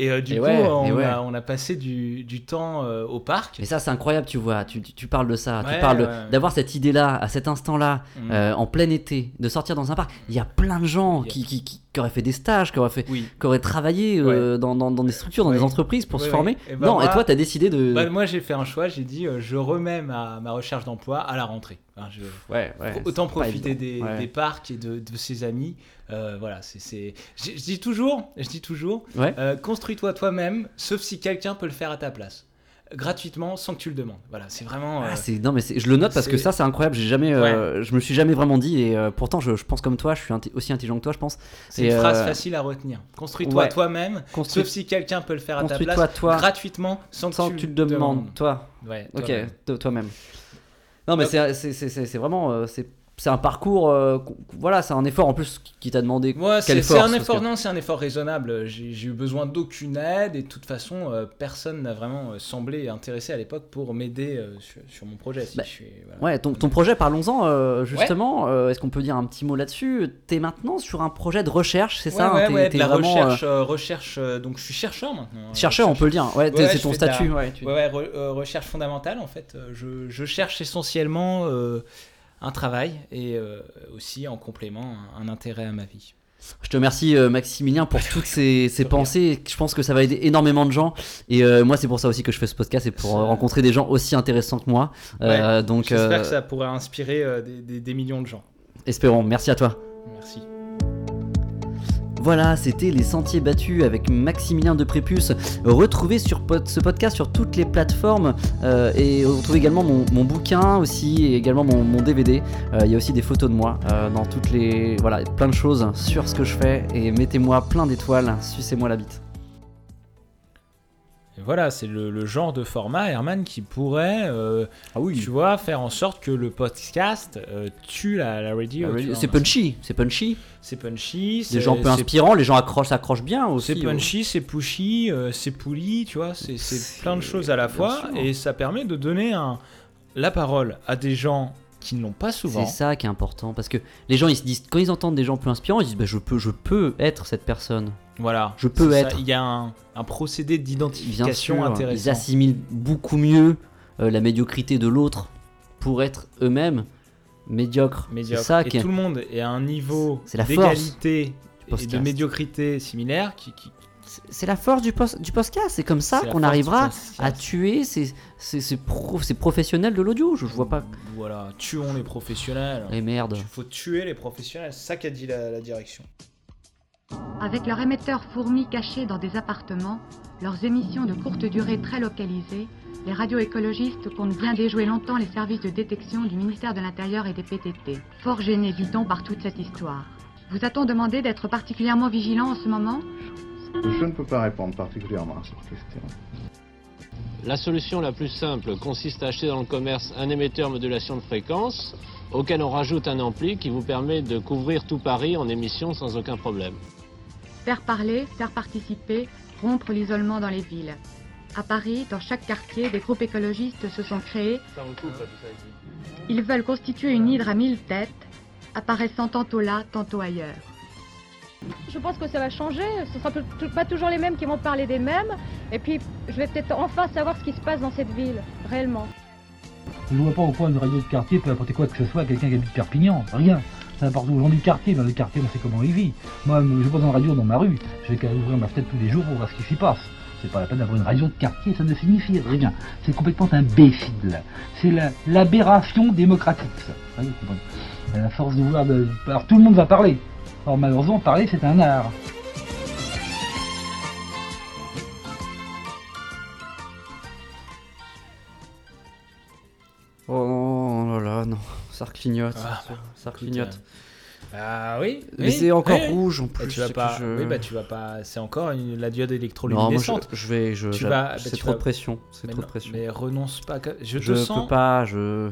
[SPEAKER 2] Et euh, du
[SPEAKER 3] Et
[SPEAKER 2] coup
[SPEAKER 3] ouais,
[SPEAKER 2] on,
[SPEAKER 3] ouais.
[SPEAKER 2] a, on a passé du, du temps euh, au parc.
[SPEAKER 3] Mais ça, c'est incroyable, tu vois. Tu, parles de ça. tu parles d'avoir cette idée-là, à cet instant-là,
[SPEAKER 2] Mm.
[SPEAKER 3] euh, en plein été, de sortir dans un parc. Il y a plein de gens
[SPEAKER 2] a-
[SPEAKER 3] qui, qui, qui- qui auraient fait des stages, qui auraient, fait,
[SPEAKER 2] Oui.
[SPEAKER 3] qui auraient travaillé euh, dans, dans, dans des structures, dans des entreprises pour se former.
[SPEAKER 2] Et bah,
[SPEAKER 3] non, et toi, tu as décidé de.
[SPEAKER 2] Bah, moi j'ai fait un choix, j'ai dit euh, je remets ma, ma recherche d'emploi à la rentrée. Enfin, je- Autant profiter des, des parcs et de, de ses amis. Euh, voilà, c'est, c'est... Je, dis toujours, je dis toujours,
[SPEAKER 3] Ouais.
[SPEAKER 2] euh, construis-toi toi-même, sauf si quelqu'un peut le faire à ta place, gratuitement, sans que tu le demandes. Voilà, c'est vraiment. euh,
[SPEAKER 3] Ah, c'est- non mais je le note parce que ça c'est incroyable j'ai jamais euh, je me suis jamais vraiment dit et euh, pourtant je, je pense comme toi je suis aussi intelligent que toi je pense
[SPEAKER 2] c'est une phrase
[SPEAKER 3] euh,
[SPEAKER 2] facile à retenir. Construis-toi
[SPEAKER 3] ouais.
[SPEAKER 2] toi-même,
[SPEAKER 3] Construis-
[SPEAKER 2] sauf si quelqu'un peut le faire à ta place,
[SPEAKER 3] toi
[SPEAKER 2] gratuitement, sans,
[SPEAKER 3] sans que tu le demandes toi
[SPEAKER 2] Ouais,
[SPEAKER 3] ok
[SPEAKER 2] toi-même.
[SPEAKER 3] to- toi-même non mais c'est- vraiment euh, c'est c'est un parcours euh, voilà c'est un effort en plus qui- t'a demandé
[SPEAKER 2] Ouais, c'est, un effort,
[SPEAKER 3] que-
[SPEAKER 2] non, c'est un effort raisonnable. J'ai, eu besoin d'aucune aide et de toute façon, euh, personne n'a vraiment euh, semblé intéressé à l'époque pour m'aider euh, sur, sur mon projet. Si
[SPEAKER 3] Bah,
[SPEAKER 2] je suis- voilà.
[SPEAKER 3] Ouais, ton, ton projet, parlons-en justement. Est-ce qu'on peut dire un petit mot là-dessus? T'es maintenant sur un projet de recherche, c'est
[SPEAKER 2] Ouais,
[SPEAKER 3] ça hein,
[SPEAKER 2] ouais,
[SPEAKER 3] T'es-
[SPEAKER 2] ouais, de
[SPEAKER 3] t'es
[SPEAKER 2] la
[SPEAKER 3] vraiment,
[SPEAKER 2] recherche, recherche donc je suis chercheur maintenant. hein,
[SPEAKER 3] chercheur, on peut le dire. Ouais, c'est ton
[SPEAKER 2] de la-
[SPEAKER 3] statut. Ouais, tu-
[SPEAKER 2] re- recherche fondamentale en fait. Je, je cherche essentiellement un travail et euh, aussi en complément un, un intérêt à ma vie.
[SPEAKER 3] Je te remercie euh, Maximilien pour toutes ces, ces pensées. Je pense que ça va aider énormément de gens. Et euh, moi, c'est pour ça aussi que je fais ce podcast, c'est pour
[SPEAKER 2] Ça-
[SPEAKER 3] rencontrer des gens aussi intéressants que moi. Euh, donc,
[SPEAKER 2] J'espère
[SPEAKER 3] euh,
[SPEAKER 2] que ça pourrait inspirer euh, des, des- des millions de gens.
[SPEAKER 3] espérons. Merci à toi.
[SPEAKER 2] Merci.
[SPEAKER 3] Voilà, c'était Les Sentiers Battus avec Maximilien de Prépuce. Retrouvez sur ce podcast sur toutes les plateformes euh, et retrouvez également mon, bouquin aussi et également mon, mon DVD. Euh, Il y a aussi des photos de moi euh, dans toutes les. Voilà, plein de choses sur ce que je fais et mettez-moi plein d'étoiles, sucez-moi la bite.
[SPEAKER 2] Et voilà, c'est le, le genre de format, Herman, qui pourrait, euh,
[SPEAKER 3] Ah oui,
[SPEAKER 2] tu vois, faire en sorte que le podcast euh, tue la, la radio.
[SPEAKER 3] c'est punchy, c'est punchy.
[SPEAKER 2] C'est punchy.
[SPEAKER 3] Les gens peu
[SPEAKER 2] c'est-
[SPEAKER 3] inspirants, les gens accrochent, s'accrochent bien aussi.
[SPEAKER 2] C'est punchy, c'est pushy, euh, c'est pouli, tu vois, c'est- plein de choses à la fois
[SPEAKER 3] sûr.
[SPEAKER 2] et ça permet de donner un, la parole à des gens qui ne l'ont pas souvent.
[SPEAKER 3] C'est ça qui est important parce que les gens ils se disent quand ils entendent des gens peu inspirants ils disent bah, je peux je peux être cette personne
[SPEAKER 2] Voilà.
[SPEAKER 3] Je peux
[SPEAKER 2] ça,
[SPEAKER 3] être.
[SPEAKER 2] Il y a un, un procédé d'identification
[SPEAKER 3] sûr ils
[SPEAKER 2] intéressant.
[SPEAKER 3] assimilent beaucoup mieux euh, la médiocrité de l'autre pour être eux-mêmes médiocres c'est ça
[SPEAKER 2] et
[SPEAKER 3] qui est
[SPEAKER 2] tout le monde est à un niveau d'égalité et de médiocrité similaire qui, qui
[SPEAKER 3] c'est la force du, post- du podcast c'est comme ça qu'on arrivera à tuer ces, ces, ces, pro- ces professionnels de l'audio je, je vois pas
[SPEAKER 2] Voilà, tuons les professionnels.
[SPEAKER 3] et merde
[SPEAKER 2] Il faut tuer les professionnels, c'est ça qu'a dit la, la direction.
[SPEAKER 7] Avec leur émetteur fourmis cachés dans des appartements, leurs émissions de courte durée très localisées, les radioécologistes comptent bien déjouer longtemps les services de détection du ministère de l'Intérieur et des PTT. Fort gênés, dit-on, par toute cette histoire. Vous a-t-on demandé d'être particulièrement vigilant en ce moment?
[SPEAKER 8] Je ne peux pas répondre particulièrement à cette question.
[SPEAKER 9] La solution la plus simple consiste à acheter dans le commerce un émetteur modulation de fréquence auquel on rajoute un ampli qui vous permet de couvrir tout Paris en émission sans aucun problème.
[SPEAKER 7] Faire parler, faire participer, rompre l'isolement dans les villes. À Paris, dans chaque quartier, des groupes écologistes se sont créés. Ils veulent constituer une hydre à mille têtes, apparaissant tantôt là, tantôt ailleurs.
[SPEAKER 10] Je pense que ça va changer. Ce sera peut- pas toujours les mêmes qui vont parler des mêmes. Et puis, je vais peut-être enfin savoir ce qui se passe dans cette ville, réellement.
[SPEAKER 11] Je vois pas pourquoi une radio de quartier peut apporter quoi que ce soit à quelqu'un qui habite Perpignan. Rien. Aux gens du quartier. Dans le quartier, on sait comment il vit. Moi, je pas une radio dans ma rue. Je vais qu'à ouvrir ma fenêtre tous les jours pour voir ce qui s'y passe. C'est pas la peine d'avoir une radio de quartier, ça ne signifie rien. C'est complètement imbécile. C'est la- l'aberration démocratique. À la force de vouloir de... Alors tout le monde va parler. Or malheureusement, parler, c'est un art.
[SPEAKER 3] Non, ça clignote.
[SPEAKER 2] Ah,
[SPEAKER 3] ça
[SPEAKER 2] écoute,
[SPEAKER 3] clignote.
[SPEAKER 2] Ah oui.
[SPEAKER 3] Mais
[SPEAKER 2] oui,
[SPEAKER 3] c'est encore
[SPEAKER 2] oui,
[SPEAKER 3] rouge en
[SPEAKER 2] Et
[SPEAKER 3] plus.
[SPEAKER 2] tu vas pas.
[SPEAKER 3] je-
[SPEAKER 2] Oui, bah tu vas pas. C'est encore une- la diode
[SPEAKER 3] Non, moi je,
[SPEAKER 2] électroluminescente.
[SPEAKER 3] je vais. Je,
[SPEAKER 2] Tu vas- bah,
[SPEAKER 3] c'est trop
[SPEAKER 2] vas-
[SPEAKER 3] de pression. C'est
[SPEAKER 2] mais
[SPEAKER 3] trop de
[SPEAKER 2] non,
[SPEAKER 3] pression.
[SPEAKER 2] Mais renonce pas. Je te sens.
[SPEAKER 3] peux pas, je.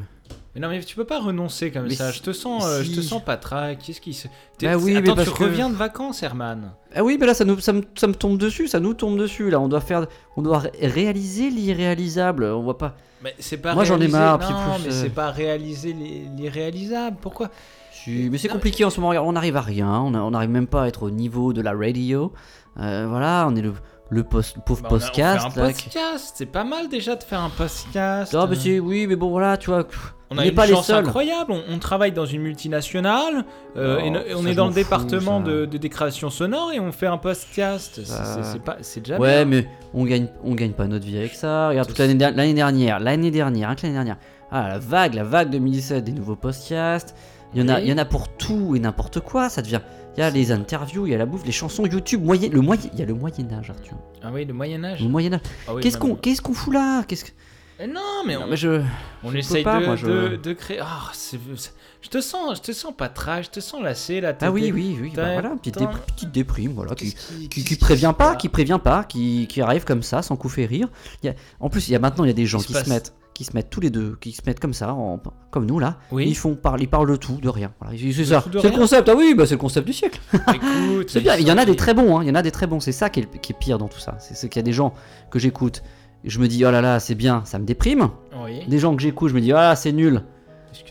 [SPEAKER 2] Mais non, mais tu peux pas renoncer comme
[SPEAKER 3] Mais
[SPEAKER 2] ça.
[SPEAKER 3] si-
[SPEAKER 2] Je te sens, euh, je te
[SPEAKER 3] si.
[SPEAKER 2] sens pas trac. Qu'est-ce qui se.
[SPEAKER 3] Bah oui, mais
[SPEAKER 2] Attends,
[SPEAKER 3] parce
[SPEAKER 2] tu
[SPEAKER 3] que-
[SPEAKER 2] reviens de vacances, Herman.
[SPEAKER 3] Ah oui, mais là ça, nous, ça, me, ça me tombe dessus, ça nous tombe dessus. Là, on doit faire, on doit ré- réaliser l'irréalisable. On voit pas.
[SPEAKER 2] Mais c'est pas.
[SPEAKER 3] Moi, j'en ai marre,
[SPEAKER 2] Non,
[SPEAKER 3] plus,
[SPEAKER 2] mais
[SPEAKER 3] euh,
[SPEAKER 2] c'est pas réaliser l'irréalisable. Pourquoi?
[SPEAKER 3] Si, mais c'est compliqué en ce moment. On n'arrive à rien. On n'arrive même pas à être au niveau de la radio. Euh, voilà, on est le, le post- pauvre
[SPEAKER 2] Bah, on a- on fait
[SPEAKER 3] podcast.
[SPEAKER 2] un
[SPEAKER 3] là, qui-
[SPEAKER 2] podcast. C'est pas mal déjà de faire un podcast.
[SPEAKER 3] Ah, mais c'est- oui, mais bon, voilà, tu vois.
[SPEAKER 2] On
[SPEAKER 3] on
[SPEAKER 2] a
[SPEAKER 3] n'est
[SPEAKER 2] une
[SPEAKER 3] pas les
[SPEAKER 2] chance
[SPEAKER 3] seuls.
[SPEAKER 2] incroyable. On, on travaille dans une multinationale euh,
[SPEAKER 3] Non,
[SPEAKER 2] et, no- et on
[SPEAKER 3] ça,
[SPEAKER 2] est
[SPEAKER 3] je
[SPEAKER 2] dans
[SPEAKER 3] m'en
[SPEAKER 2] le
[SPEAKER 3] fous,
[SPEAKER 2] département
[SPEAKER 3] ça.
[SPEAKER 2] de, de des créations sonores et on fait un podcast. C'est-
[SPEAKER 3] Ça-
[SPEAKER 2] C'est c'est pas, c'est déjà
[SPEAKER 3] Ouais,
[SPEAKER 2] bien.
[SPEAKER 3] mais on gagne, on gagne pas notre vie avec ça. Regarde, toute l'année der- l'année dernière, l'année dernière, hein, que l'année dernière. Ah, la vague, la vague 2017 des nouveaux podcasts. Il y en a, il y en a pour tout et n'importe quoi. Ça devient. Il y a les interviews, il y a la bouffe, les chansons YouTube, moyen, le moyen, il y a le Moyen Âge, Arthur.
[SPEAKER 2] Ah oui, le Moyen Âge.
[SPEAKER 3] Le Moyen Âge.
[SPEAKER 2] Ah oui,
[SPEAKER 3] qu'est-ce qu'on, qu'est-ce qu'on fout là? Qu'est-ce que...
[SPEAKER 2] Eh Non, mais
[SPEAKER 3] Non,
[SPEAKER 2] on,
[SPEAKER 3] mais je,
[SPEAKER 2] on
[SPEAKER 3] je
[SPEAKER 2] essaye
[SPEAKER 3] pas,
[SPEAKER 2] de,
[SPEAKER 3] moi, je-
[SPEAKER 2] de, de créer. Ah, c'est- c'est- je te sens, je te sens pas trash, je te sens lassé là.
[SPEAKER 3] Ah oui, oui, oui, bah voilà, petite, déprime, voilà, qui,
[SPEAKER 2] qui-
[SPEAKER 3] prévient pas, qui prévient pas, qui, qui arrive comme ça, sans coup fait rire. Il y a- en plus, il y a maintenant, il y a des gens qui se
[SPEAKER 2] passe?
[SPEAKER 3] mettent, qui se mettent tous les deux, qui se mettent comme ça, en- comme nous là.
[SPEAKER 2] Oui.
[SPEAKER 3] Ils font parler, ils parlent de tout, de rien. Voilà, c'est ça. C'est le concept. Ah oui, bah c'est le concept du siècle.
[SPEAKER 2] Écoute,
[SPEAKER 3] C'est bien. Il y en a des très bons. hein, Il y en a des très bons. C'est ça qui est, qui est pire dans tout ça. C'est qu'il y a des gens que j'écoute. Je me dis oh là là, c'est bien, ça me déprime.
[SPEAKER 2] Oui.
[SPEAKER 3] Des gens que j'écoute, je me dis ah c'est nul,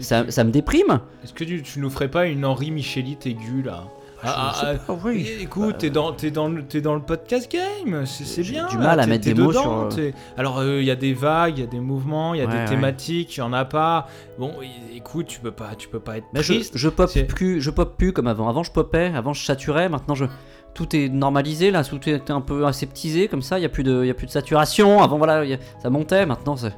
[SPEAKER 3] ça,
[SPEAKER 2] tu,
[SPEAKER 3] ça me déprime.
[SPEAKER 2] est-ce que tu, tu nous ferais pas une Henri Michelite aiguë là? Ah, ah, ah,
[SPEAKER 3] pas, oui.
[SPEAKER 2] é- Écoute, t'es dans, le- t'es dans le podcast game, c'est bien.
[SPEAKER 3] du mal à mettre des mots sur, euh,
[SPEAKER 2] Alors, il y a des vagues, il y a des mouvements, il y a des thématiques, il y en a pas. Bon, écoute, tu peux pas, tu peux pas être
[SPEAKER 3] Mais je,
[SPEAKER 2] triste.
[SPEAKER 3] je pop plus, je pop plus comme avant. Avant je popais, avant je saturais, maintenant je tout est normalisé là, tout est un peu aseptisé comme ça, il y a plus de il y a plus de saturation. Avant voilà, a- ça montait, maintenant c'est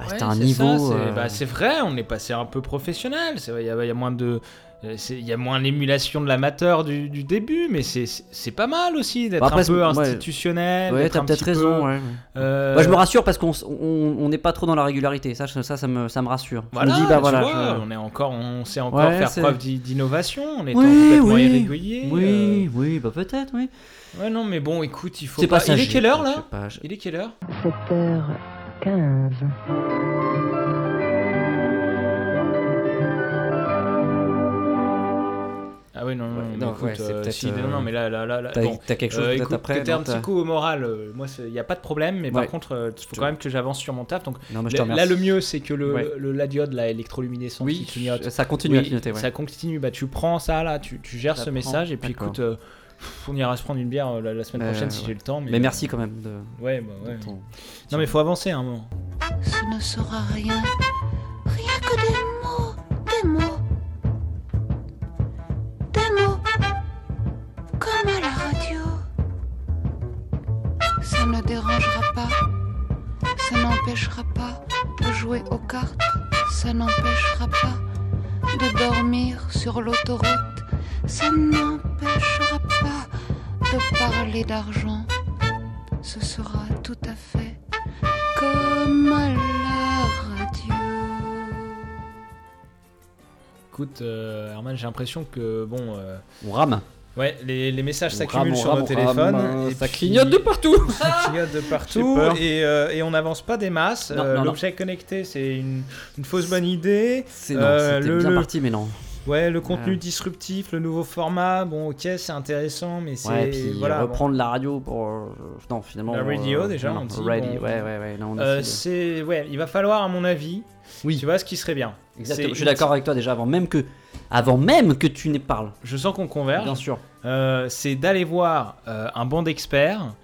[SPEAKER 2] Ouais,
[SPEAKER 3] un
[SPEAKER 2] c'est
[SPEAKER 3] niveau
[SPEAKER 2] c'est
[SPEAKER 3] euh,
[SPEAKER 2] bah, c'est vrai, on est passé un peu professionnel. c'est vrai, Il y, y a moins de. Euh, Il y a moins l'émulation de l'amateur du, du début, mais c'est- pas mal aussi d'être
[SPEAKER 3] Bah,
[SPEAKER 2] un peu institutionnel.
[SPEAKER 3] Ouais,
[SPEAKER 2] d'être
[SPEAKER 3] t'as
[SPEAKER 2] un
[SPEAKER 3] peut-être raison.
[SPEAKER 2] peu,
[SPEAKER 3] ouais, ouais.
[SPEAKER 2] euh,
[SPEAKER 3] Moi, je me rassure parce qu'on on on n'est pas trop dans la régularité. Ça, ça, ça me, ça me rassure. Je me
[SPEAKER 2] Voilà,
[SPEAKER 3] dis, bah
[SPEAKER 2] tu
[SPEAKER 3] voilà.
[SPEAKER 2] vois,
[SPEAKER 3] je-
[SPEAKER 2] on est encore, on sait encore
[SPEAKER 3] Ouais,
[SPEAKER 2] faire preuve d'i- d'innovation en étant
[SPEAKER 3] Oui,
[SPEAKER 2] complètement
[SPEAKER 3] oui,
[SPEAKER 2] irrégulier.
[SPEAKER 3] oui, oui, bah peut-être, oui.
[SPEAKER 2] euh. Ouais, non, mais bon, écoute, il faut
[SPEAKER 3] C'est
[SPEAKER 2] pas.
[SPEAKER 3] pas
[SPEAKER 2] Il est quelle heure
[SPEAKER 3] je sais
[SPEAKER 2] là Il est quelle heure?
[SPEAKER 12] 7h15.
[SPEAKER 2] Ah oui, non, non,
[SPEAKER 3] Ouais, non,
[SPEAKER 2] écoute,
[SPEAKER 3] ouais, c'est
[SPEAKER 2] euh,
[SPEAKER 3] peut-être,
[SPEAKER 2] si, non,
[SPEAKER 3] euh,
[SPEAKER 2] non, mais là, là, là, là
[SPEAKER 3] t'as-
[SPEAKER 2] bon,
[SPEAKER 3] t'as quelque chose
[SPEAKER 2] euh, écoute,
[SPEAKER 3] après,
[SPEAKER 2] un petit
[SPEAKER 3] t'as-
[SPEAKER 2] coup au moral, euh, moi, il n'y a pas de problème, mais par contre, il faut
[SPEAKER 3] Je-
[SPEAKER 2] quand même que j'avance sur mon taf. Donc,
[SPEAKER 3] Non, mais je te
[SPEAKER 2] là, le mieux, c'est que le,
[SPEAKER 3] Ouais.
[SPEAKER 2] le- la diode, la électroluminescente
[SPEAKER 3] Oui,
[SPEAKER 2] qui clignote.
[SPEAKER 3] ça continue à clignoter, ouais.
[SPEAKER 2] Ça continue, bah, tu prends ça, là, tu, tu gères
[SPEAKER 3] Ça
[SPEAKER 2] ce
[SPEAKER 3] prend,
[SPEAKER 2] message, et puis écoute, euh, on ira se prendre une bière euh, la, la semaine prochaine si
[SPEAKER 3] ouais.
[SPEAKER 2] j'ai le temps. Mais,
[SPEAKER 3] Mais merci quand même de.
[SPEAKER 2] Ouais, bah ouais.
[SPEAKER 3] de ton-
[SPEAKER 2] Non, mais faut avancer un moment.
[SPEAKER 13] Ce ne sera rien parler d'argent. Ce sera tout à fait comme à la radio.
[SPEAKER 2] Écoute, euh, Herman, j'ai l'impression que, bon. euh,
[SPEAKER 3] On rame.
[SPEAKER 2] Ouais, les, les messages s'accumulent sur
[SPEAKER 3] rame,
[SPEAKER 2] nos
[SPEAKER 3] on
[SPEAKER 2] téléphones.
[SPEAKER 3] rame,
[SPEAKER 2] et
[SPEAKER 3] ça
[SPEAKER 2] puis-
[SPEAKER 3] clignote de partout.
[SPEAKER 2] Ça clignote de partout. Et, euh, et on n'avance pas des masses. Euh. L'objet connecté, c'est une, une fausse bonne idée.
[SPEAKER 3] C'est non,
[SPEAKER 2] Euh,
[SPEAKER 3] bien
[SPEAKER 2] le-
[SPEAKER 3] parti, mais non.
[SPEAKER 2] Ouais, le contenu
[SPEAKER 3] Ouais.
[SPEAKER 2] disruptif, le nouveau format, bon, ok, c'est intéressant, mais c'est.
[SPEAKER 3] Ouais, et puis
[SPEAKER 2] voilà, bon.
[SPEAKER 3] reprendre la radio pour. euh, Non, finalement.
[SPEAKER 2] La radio,
[SPEAKER 3] euh,
[SPEAKER 2] déjà,
[SPEAKER 3] non,
[SPEAKER 2] on dit,
[SPEAKER 3] radio,
[SPEAKER 2] bon.
[SPEAKER 3] ouais, ouais, ouais. on
[SPEAKER 2] Euh, c'est. Ouais, il va falloir, à mon avis.
[SPEAKER 3] Oui.
[SPEAKER 2] Tu vois ce qui serait bien.
[SPEAKER 3] Exactement. Je suis d'accord avec toi déjà avant même que avant même que tu ne parles.
[SPEAKER 2] Je sens qu'on converge.
[SPEAKER 3] Bien sûr.
[SPEAKER 2] Euh, c'est d'aller voir euh, un banc d'experts,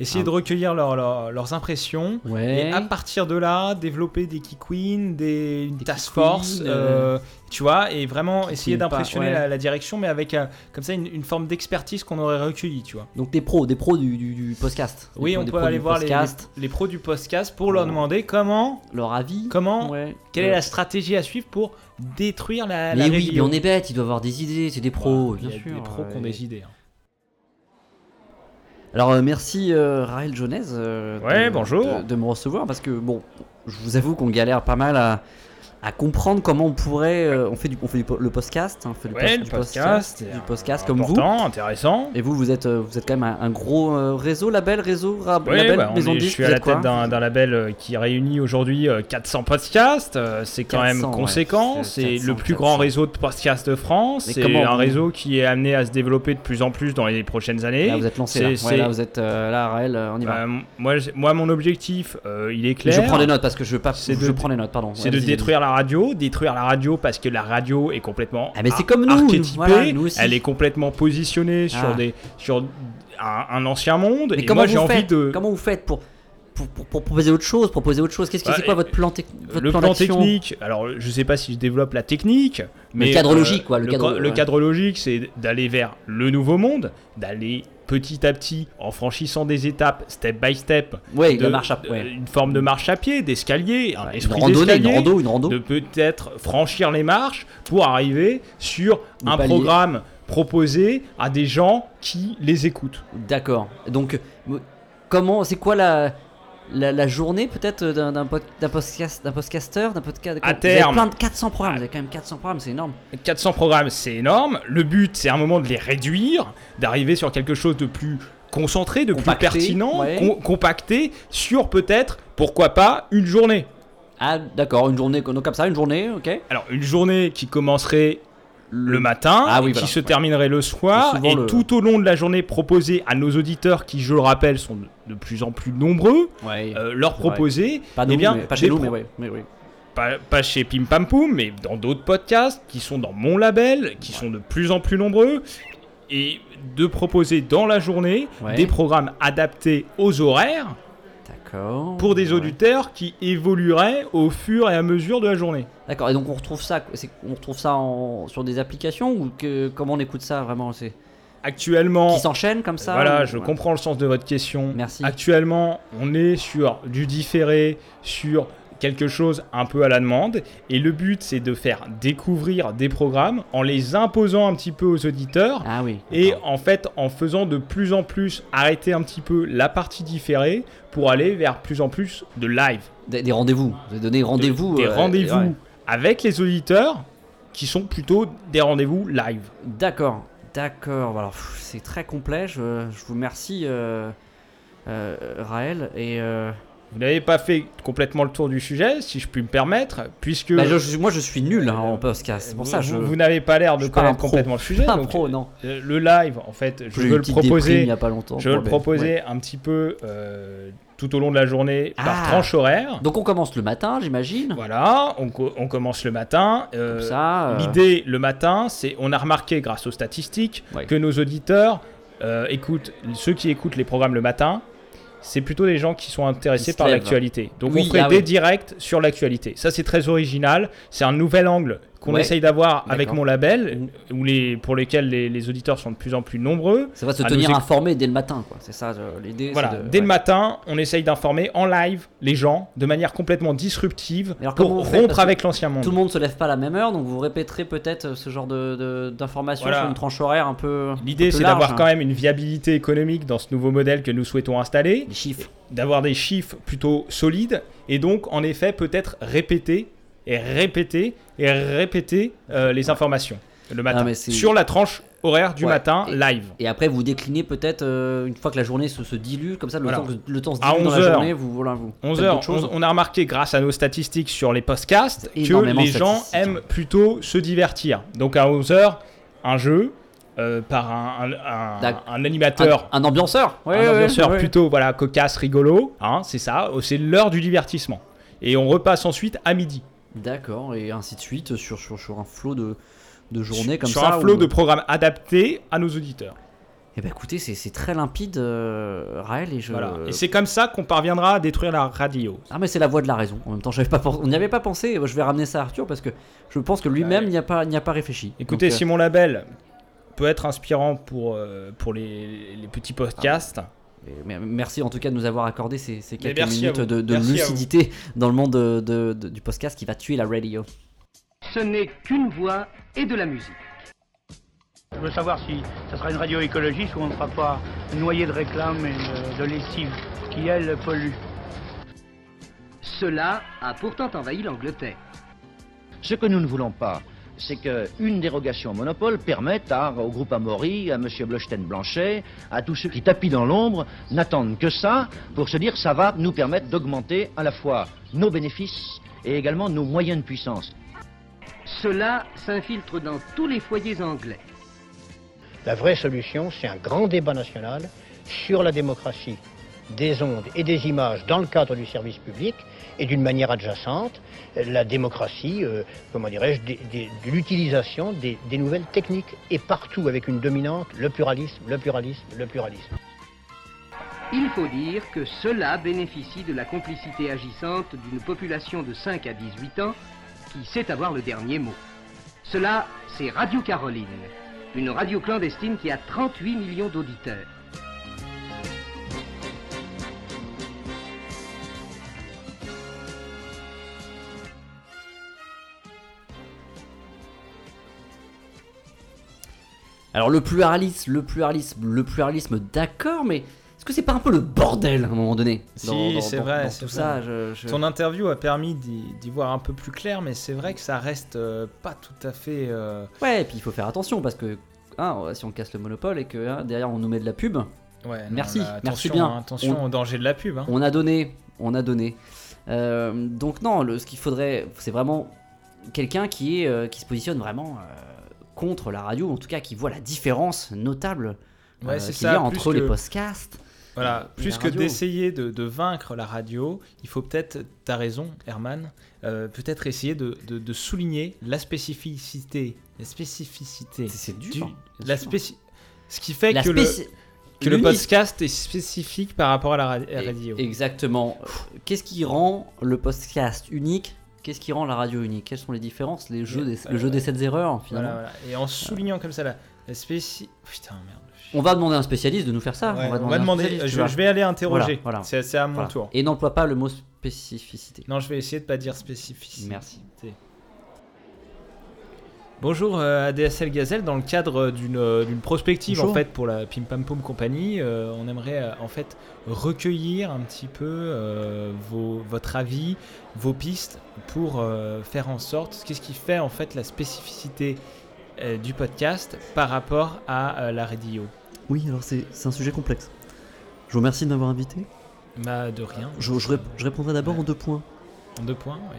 [SPEAKER 2] essayer
[SPEAKER 3] Ah.
[SPEAKER 2] de recueillir leur- leur- leurs impressions,
[SPEAKER 3] Ouais.
[SPEAKER 2] et à partir de là, développer des key queens, des une task force, euh, tu vois, et vraiment essayer d'impressionner
[SPEAKER 3] ouais.
[SPEAKER 2] la, la direction, mais avec euh, comme ça une, une forme d'expertise qu'on aurait recueillie, tu vois.
[SPEAKER 3] Donc des pros, des pros du, du, du podcast.
[SPEAKER 2] Oui,
[SPEAKER 3] pros-
[SPEAKER 2] on
[SPEAKER 3] des
[SPEAKER 2] peut aller voir les, les- les pros du podcast pour leur demander comment,
[SPEAKER 3] leur avis.
[SPEAKER 2] comment, quelle est la stratégie à suivre pour détruire la, la
[SPEAKER 3] Mais oui,
[SPEAKER 2] rébellion.
[SPEAKER 3] mais on est bête, il doit avoir des idées, c'est des pros, bien
[SPEAKER 2] a
[SPEAKER 3] sûr.
[SPEAKER 2] des pros qui ont des idées. hein.
[SPEAKER 3] Alors euh, merci euh, Raël Jonez euh,
[SPEAKER 2] Ouais,
[SPEAKER 3] de,
[SPEAKER 2] bonjour.
[SPEAKER 3] de, de me recevoir parce que bon, je vous avoue qu'on galère pas mal à, à comprendre comment on pourrait. euh, on fait du, on fait du le podcast, hein, on fait du,
[SPEAKER 2] Ouais,
[SPEAKER 3] post- du
[SPEAKER 2] podcast,
[SPEAKER 3] du
[SPEAKER 2] c'est
[SPEAKER 3] podcast comme vous.
[SPEAKER 2] Intéressant.
[SPEAKER 3] Et vous, vous êtes, euh, vous êtes quand même un, un gros euh, réseau, label, réseau, rab-
[SPEAKER 2] Ouais,
[SPEAKER 3] label,
[SPEAKER 2] bah, on
[SPEAKER 3] maison
[SPEAKER 2] est- je suis à la tête d'un label qui réunit aujourd'hui euh, 400 podcasts. C'est quand
[SPEAKER 3] 400,
[SPEAKER 2] même conséquent.
[SPEAKER 3] c'est
[SPEAKER 2] c'est
[SPEAKER 3] 400,
[SPEAKER 2] le plus
[SPEAKER 3] 400.
[SPEAKER 2] grand réseau de podcasts de France. C'est un
[SPEAKER 3] vous-
[SPEAKER 2] réseau qui est amené à se développer de plus en plus dans les prochaines années.
[SPEAKER 3] Là, vous êtes lancé. Là. Ouais, vous êtes euh, là, Raël, on y va.
[SPEAKER 2] moi, moi, mon objectif, il est clair.
[SPEAKER 3] je prends des notes parce que je veux pas. Je
[SPEAKER 2] de-
[SPEAKER 3] prends des notes, pardon.
[SPEAKER 2] C'est de détruire la radio, détruire la radio parce que la radio est complètement
[SPEAKER 3] Ah, mais c'est
[SPEAKER 2] ar-
[SPEAKER 3] comme nous,
[SPEAKER 2] archétypée,
[SPEAKER 3] voilà, nous aussi.
[SPEAKER 2] elle est complètement positionnée sur
[SPEAKER 3] Ah.
[SPEAKER 2] des sur un, un ancien monde.
[SPEAKER 3] Mais
[SPEAKER 2] et
[SPEAKER 3] comment
[SPEAKER 2] moi j'ai envie de
[SPEAKER 3] Comment vous faites pour pour, pour- pour proposer autre chose, proposer autre chose? Qu'est-ce que
[SPEAKER 2] Bah,
[SPEAKER 3] c'est quoi votre plan, tec- votre
[SPEAKER 2] le plan, technique, alors je sais pas si je développe la technique, mais
[SPEAKER 3] cadre
[SPEAKER 2] euh,
[SPEAKER 3] logique, quoi, le cadre-
[SPEAKER 2] le
[SPEAKER 3] ouais.
[SPEAKER 2] cadre logique, c'est d'aller vers le nouveau monde, d'aller petit à petit en franchissant des étapes, step by step,
[SPEAKER 3] Ouais,
[SPEAKER 2] de-
[SPEAKER 3] la marche à-
[SPEAKER 2] de-
[SPEAKER 3] ouais.
[SPEAKER 2] une forme de marche à pied, d'escalier, un
[SPEAKER 3] Une
[SPEAKER 2] esprit
[SPEAKER 3] randonnée, une
[SPEAKER 2] d'escalier,
[SPEAKER 3] rando, une rando.
[SPEAKER 2] de peut-être franchir les marches pour arriver sur un programme proposé à des gens qui les écoutent.
[SPEAKER 3] D'accord. Donc, comment, c'est quoi la, la, la journée peut-être d'un d'un pod- d'un podcast, d'un podcasteur, d'un podcast
[SPEAKER 2] À
[SPEAKER 3] Vous avez
[SPEAKER 2] terme.
[SPEAKER 3] plein de 400 programmes. Vous avez quand même 400 programmes, c'est énorme.
[SPEAKER 2] 400 programmes, c'est énorme. Le but, c'est à un moment de les réduire, d'arriver sur quelque chose de plus concentré, de
[SPEAKER 3] Compacté,
[SPEAKER 2] plus pertinent,
[SPEAKER 3] ouais.
[SPEAKER 2] com- compacté, sur peut-être, pourquoi pas, une journée.
[SPEAKER 3] Ah, d'accord. Une journée, donc comme ça, une journée, ok.
[SPEAKER 2] Alors, une journée qui commencerait le matin,
[SPEAKER 3] Ah oui,
[SPEAKER 2] et
[SPEAKER 3] voilà,
[SPEAKER 2] qui se terminerait le soir, et
[SPEAKER 3] le-
[SPEAKER 2] tout au long de la journée proposée à nos auditeurs, qui, je le rappelle, sont de- plus en plus nombreux,
[SPEAKER 3] Ouais.
[SPEAKER 2] euh, leur proposer,
[SPEAKER 3] Pas
[SPEAKER 2] eh
[SPEAKER 3] nous,
[SPEAKER 2] bien,
[SPEAKER 3] mais- pas chez nous,
[SPEAKER 2] pro-
[SPEAKER 3] mais oui, mais oui.
[SPEAKER 2] pas, pas chez Pim Pam Poum, mais dans d'autres podcasts qui sont dans mon label, qui sont de plus en plus nombreux, et de proposer dans la journée
[SPEAKER 3] Ouais.
[SPEAKER 2] des programmes adaptés aux horaires
[SPEAKER 3] D'accord.
[SPEAKER 2] pour des auditeurs qui évolueraient au fur et à mesure de la journée.
[SPEAKER 3] D'accord. Et donc on retrouve ça, on retrouve ça en, sur des applications ou que comment on écoute ça vraiment C'est
[SPEAKER 2] Actuellement,
[SPEAKER 3] qui s'enchaînent comme ça
[SPEAKER 2] voilà,
[SPEAKER 3] ou-
[SPEAKER 2] je
[SPEAKER 3] ouais.
[SPEAKER 2] comprends le sens de votre question.
[SPEAKER 3] Merci.
[SPEAKER 2] Actuellement, on est sur du différé, sur quelque chose un peu à la demande. Et le but, c'est de faire découvrir des programmes en les imposant un petit peu aux auditeurs.
[SPEAKER 3] Ah oui.
[SPEAKER 2] Et en fait, en faisant de plus en plus arrêter un petit peu la partie différée pour aller vers plus en plus de live.
[SPEAKER 3] Des, des rendez-vous. Vous avez donné rendez-vous.
[SPEAKER 2] Des
[SPEAKER 3] euh,
[SPEAKER 2] rendez-vous
[SPEAKER 3] ouais.
[SPEAKER 2] avec les auditeurs qui sont plutôt des rendez-vous live.
[SPEAKER 3] D'accord, d'accord. Alors c'est très complet. Je, je vous remercie, euh, euh, Raël. Et euh,
[SPEAKER 2] Vous n'avez pas fait complètement le tour du sujet, si je puis me permettre, puisque
[SPEAKER 3] bah, je- moi je suis nul hein, en podcast. C'est pour
[SPEAKER 2] vous,
[SPEAKER 3] ça je.
[SPEAKER 2] vous- n'avez pas l'air de connaître complètement le sujet.
[SPEAKER 3] pas un
[SPEAKER 2] donc,
[SPEAKER 3] pro, non.
[SPEAKER 2] euh, le live, en fait, je veux le proposer.
[SPEAKER 3] il y a pas longtemps
[SPEAKER 2] Je veux le proposer
[SPEAKER 3] ouais.
[SPEAKER 2] un petit peu euh, tout au long de la journée par
[SPEAKER 3] Ah.
[SPEAKER 2] tranche horaire.
[SPEAKER 3] Donc on commence le matin, j'imagine.
[SPEAKER 2] Voilà, on, co- on commence le matin. euh,
[SPEAKER 3] euh,
[SPEAKER 2] L'idée le matin, c'est on a remarqué grâce aux statistiques
[SPEAKER 3] Ouais.
[SPEAKER 2] que nos auditeurs euh, écoutent, ceux qui écoutent les programmes le matin, c'est plutôt des gens qui sont intéressés par l'actualité. Donc
[SPEAKER 3] Oui,
[SPEAKER 2] on ferait
[SPEAKER 3] ah
[SPEAKER 2] des
[SPEAKER 3] oui.
[SPEAKER 2] directs sur l'actualité. Ça c'est très original, c'est un nouvel angle qu'on
[SPEAKER 3] Ouais.
[SPEAKER 2] essaye d'avoir avec mon label, où les, pour lesquels les, les auditeurs sont de plus en plus nombreux.
[SPEAKER 3] Ça va se tenir
[SPEAKER 2] nous
[SPEAKER 3] informé dès le matin, quoi. C'est ça euh, l'idée.
[SPEAKER 2] Voilà,
[SPEAKER 3] de-
[SPEAKER 2] dès le matin, on essaye d'informer en live les gens de manière complètement disruptive
[SPEAKER 3] Alors,
[SPEAKER 2] pour rompre avec l'ancien monde.
[SPEAKER 3] Tout le monde se lève pas à la même heure, donc vous répéterez peut-être euh, ce genre de, de- d'informations
[SPEAKER 2] Voilà.
[SPEAKER 3] sur une tranche horaire un peu.
[SPEAKER 2] L'idée, c'est d'avoir
[SPEAKER 3] hein.
[SPEAKER 2] quand même une viabilité économique dans ce nouveau modèle que nous souhaitons installer,
[SPEAKER 3] des chiffres.
[SPEAKER 2] d'avoir des chiffres plutôt solides, et donc, en effet, peut-être répéter et répéter et répéter euh, les informations le matin sur la tranche horaire du
[SPEAKER 3] Ouais.
[SPEAKER 2] matin
[SPEAKER 3] Et-
[SPEAKER 2] live.
[SPEAKER 3] Et après, vous déclinez peut-être euh, une fois que la journée se, se dilue, comme ça, le,
[SPEAKER 2] Voilà.
[SPEAKER 3] temps, le temps se
[SPEAKER 2] À
[SPEAKER 3] dilue dans
[SPEAKER 2] 11
[SPEAKER 3] la
[SPEAKER 2] heures.
[SPEAKER 3] journée, vous, voilà, vous
[SPEAKER 2] 11
[SPEAKER 3] faites
[SPEAKER 2] heures,
[SPEAKER 3] d'autres choses.
[SPEAKER 2] on, on a remarqué grâce à nos statistiques sur les podcasts que les gens aiment plutôt se divertir. Donc à 11 heures, un jeu euh, par un, un- un- un animateur
[SPEAKER 3] Un, ambianceur Ouais,
[SPEAKER 2] un ambianceur
[SPEAKER 3] ouais.
[SPEAKER 2] plutôt voilà cocasse rigolo hein, c'est ça c'est l'heure du divertissement et on repasse ensuite à midi
[SPEAKER 3] D'accord, et ainsi de suite sur, sur, sur un flot de, de journée comme
[SPEAKER 2] sur
[SPEAKER 3] ça.
[SPEAKER 2] un flot
[SPEAKER 3] où-
[SPEAKER 2] de programmes adaptés à nos auditeurs.
[SPEAKER 3] Eh ben écoutez, c'est très limpide, euh, Raël, et je.
[SPEAKER 2] Voilà. Et c'est comme ça qu'on parviendra à détruire la radio.
[SPEAKER 3] Ah mais c'est la voie de la raison. En même temps, pas on n'y avait pas pensé. Je vais ramener ça à Arthur parce que je pense que lui-même n'y a pas a pas réfléchi.
[SPEAKER 2] Écoutez,
[SPEAKER 3] Donc, euh,
[SPEAKER 2] si mon label peut être inspirant pour, euh, pour les, les petits podcasts.
[SPEAKER 3] Merci en tout cas de nous avoir accordé ces, quelques minutes de, lucidité dans le monde de- de- de- du podcast qui va tuer la radio.
[SPEAKER 14] Ce n'est qu'une voix et de la musique.
[SPEAKER 15] Je veux savoir si ça sera une radio écologiste ou on ne sera pas noyé de réclames et de, de lessive qui, elle, pollue.
[SPEAKER 14] Cela a pourtant envahi l'Angleterre.
[SPEAKER 16] Ce que nous ne voulons pas, c'est qu'une dérogation au monopole permette à- au groupe Amaury, à M. Blochten-Blanchet, à tous ceux qui tapis dans l'ombre, n'attendent que ça pour se dire ça va nous permettre d'augmenter à la fois nos bénéfices et également nos moyens de puissance.
[SPEAKER 14] Cela s'infiltre dans tous les foyers anglais.
[SPEAKER 17] La vraie solution, c'est un grand débat national sur la démocratie des ondes et des images dans le cadre du service public et d'une manière adjacente, la démocratie, euh, comment dirais-je, de l'utilisation des, des nouvelles techniques et partout avec une dominante, le pluralisme, le pluralisme, le pluralisme.
[SPEAKER 14] Il faut dire que cela bénéficie de la complicité agissante d'une population de 5 à 18 ans qui sait avoir le dernier mot. Cela, c'est Radio Caroline, une radio clandestine qui a 38 millions d'auditeurs.
[SPEAKER 3] Alors le pluralisme, le pluralisme, le pluralisme, d'accord, mais est-ce que c'est pas un peu le bordel à un moment donné
[SPEAKER 2] Si,
[SPEAKER 3] dans-
[SPEAKER 2] c'est vrai.
[SPEAKER 3] dans
[SPEAKER 2] c'est
[SPEAKER 3] tout
[SPEAKER 2] vrai.
[SPEAKER 3] ça, je- je-
[SPEAKER 2] Ton interview a permis d'y voir un peu plus clair, mais c'est vrai que ça reste euh, pas tout à fait. euh,
[SPEAKER 3] Ouais, et puis il faut faire attention parce que hein, si on casse le monopole et que hein, derrière on nous met de la pub.
[SPEAKER 2] Ouais, non,
[SPEAKER 3] merci, merci
[SPEAKER 2] attention,
[SPEAKER 3] bien.
[SPEAKER 2] hein, attention
[SPEAKER 3] On-
[SPEAKER 2] au danger de la pub. hein.
[SPEAKER 3] On a donné, on a donné. Euh, donc non, le, ce qu'il faudrait, c'est vraiment quelqu'un qui est, qui se positionne vraiment contre la radio, en tout cas qui voit la différence notable
[SPEAKER 2] Ouais,
[SPEAKER 3] euh, qu'il y a entre
[SPEAKER 2] que-
[SPEAKER 3] les podcasts.
[SPEAKER 2] Voilà, plus que d'essayer de, de vaincre la radio, il faut peut-être, t'as raison, Herman, euh, peut-être essayer de, de- de souligner la spécificité, la spécificité.
[SPEAKER 3] C'est dur,
[SPEAKER 2] du- la spéci- ce qui fait
[SPEAKER 3] La
[SPEAKER 2] que, le, que podcast est spécifique par rapport à la radio.
[SPEAKER 3] Exactement. Qu'est-ce qui rend le podcast unique Qu'est-ce qui rend la radio unique? Quelles sont les différences? Les jeux des, le jeu des 7 erreurs, finalement.
[SPEAKER 2] Voilà, voilà. Et en soulignant comme ça la, la spéci... Putain, merde.
[SPEAKER 3] On va demander à un spécialiste de nous faire ça.
[SPEAKER 2] Ouais,
[SPEAKER 3] on va
[SPEAKER 2] on
[SPEAKER 3] demander,
[SPEAKER 2] va je- vais aller interroger.
[SPEAKER 3] Voilà, voilà.
[SPEAKER 2] C'est- c'est à mon
[SPEAKER 3] Voilà.
[SPEAKER 2] tour.
[SPEAKER 3] Et n'emploie pas le mot spécificité.
[SPEAKER 2] Non, je vais essayer de pas dire spécificité.
[SPEAKER 3] Merci.
[SPEAKER 2] Bonjour euh, ADSL Gazelle, dans le cadre d'une euh, prospective
[SPEAKER 3] Bonjour.
[SPEAKER 2] en fait pour la Pim Pam Poum Compagnie, euh, on aimerait en fait recueillir un petit peu euh, vos, votre avis, vos pistes pour euh, faire en sorte qu'est-ce qui fait en fait la spécificité du podcast par rapport à la radio?
[SPEAKER 3] Oui, alors c'est un sujet complexe. Je vous remercie de m'avoir invité.
[SPEAKER 2] Bah de rien.
[SPEAKER 3] Je, je rép- je répondrai d'abord en deux points.
[SPEAKER 2] En deux points, oui.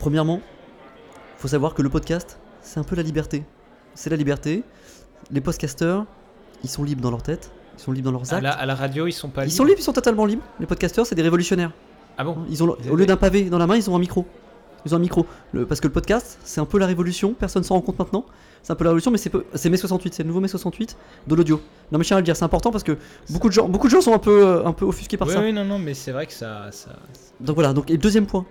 [SPEAKER 3] Premièrement, faut savoir que le podcast, c'est un peu la liberté. C'est la liberté. Les podcasteurs, ils sont libres dans leur tête, ils sont libres dans leurs
[SPEAKER 2] À
[SPEAKER 3] actes.
[SPEAKER 2] la, à la radio, ils sont pas
[SPEAKER 3] Ils sont libres, ils sont totalement libres. Les podcasteurs, c'est des révolutionnaires.
[SPEAKER 2] Ah bon
[SPEAKER 3] Ils ont, au lieu d'un pavé dans la main, ils ont un micro. Ils ont un micro. Le- parce que le podcast, c'est un peu la révolution. Personne s'en rend compte maintenant. C'est un peu la révolution, mais c'est mai 68. C'est le nouveau mai 68 de l'audio. Non, mais je tiens à le dire, c'est important parce que beaucoup de gens, beaucoup de gens sont un peu, euh, un peu offusqués par
[SPEAKER 2] Oui,
[SPEAKER 3] ça.
[SPEAKER 2] oui, non, non, mais c'est vrai que ça, ça,
[SPEAKER 3] Donc voilà, donc, et deuxième point,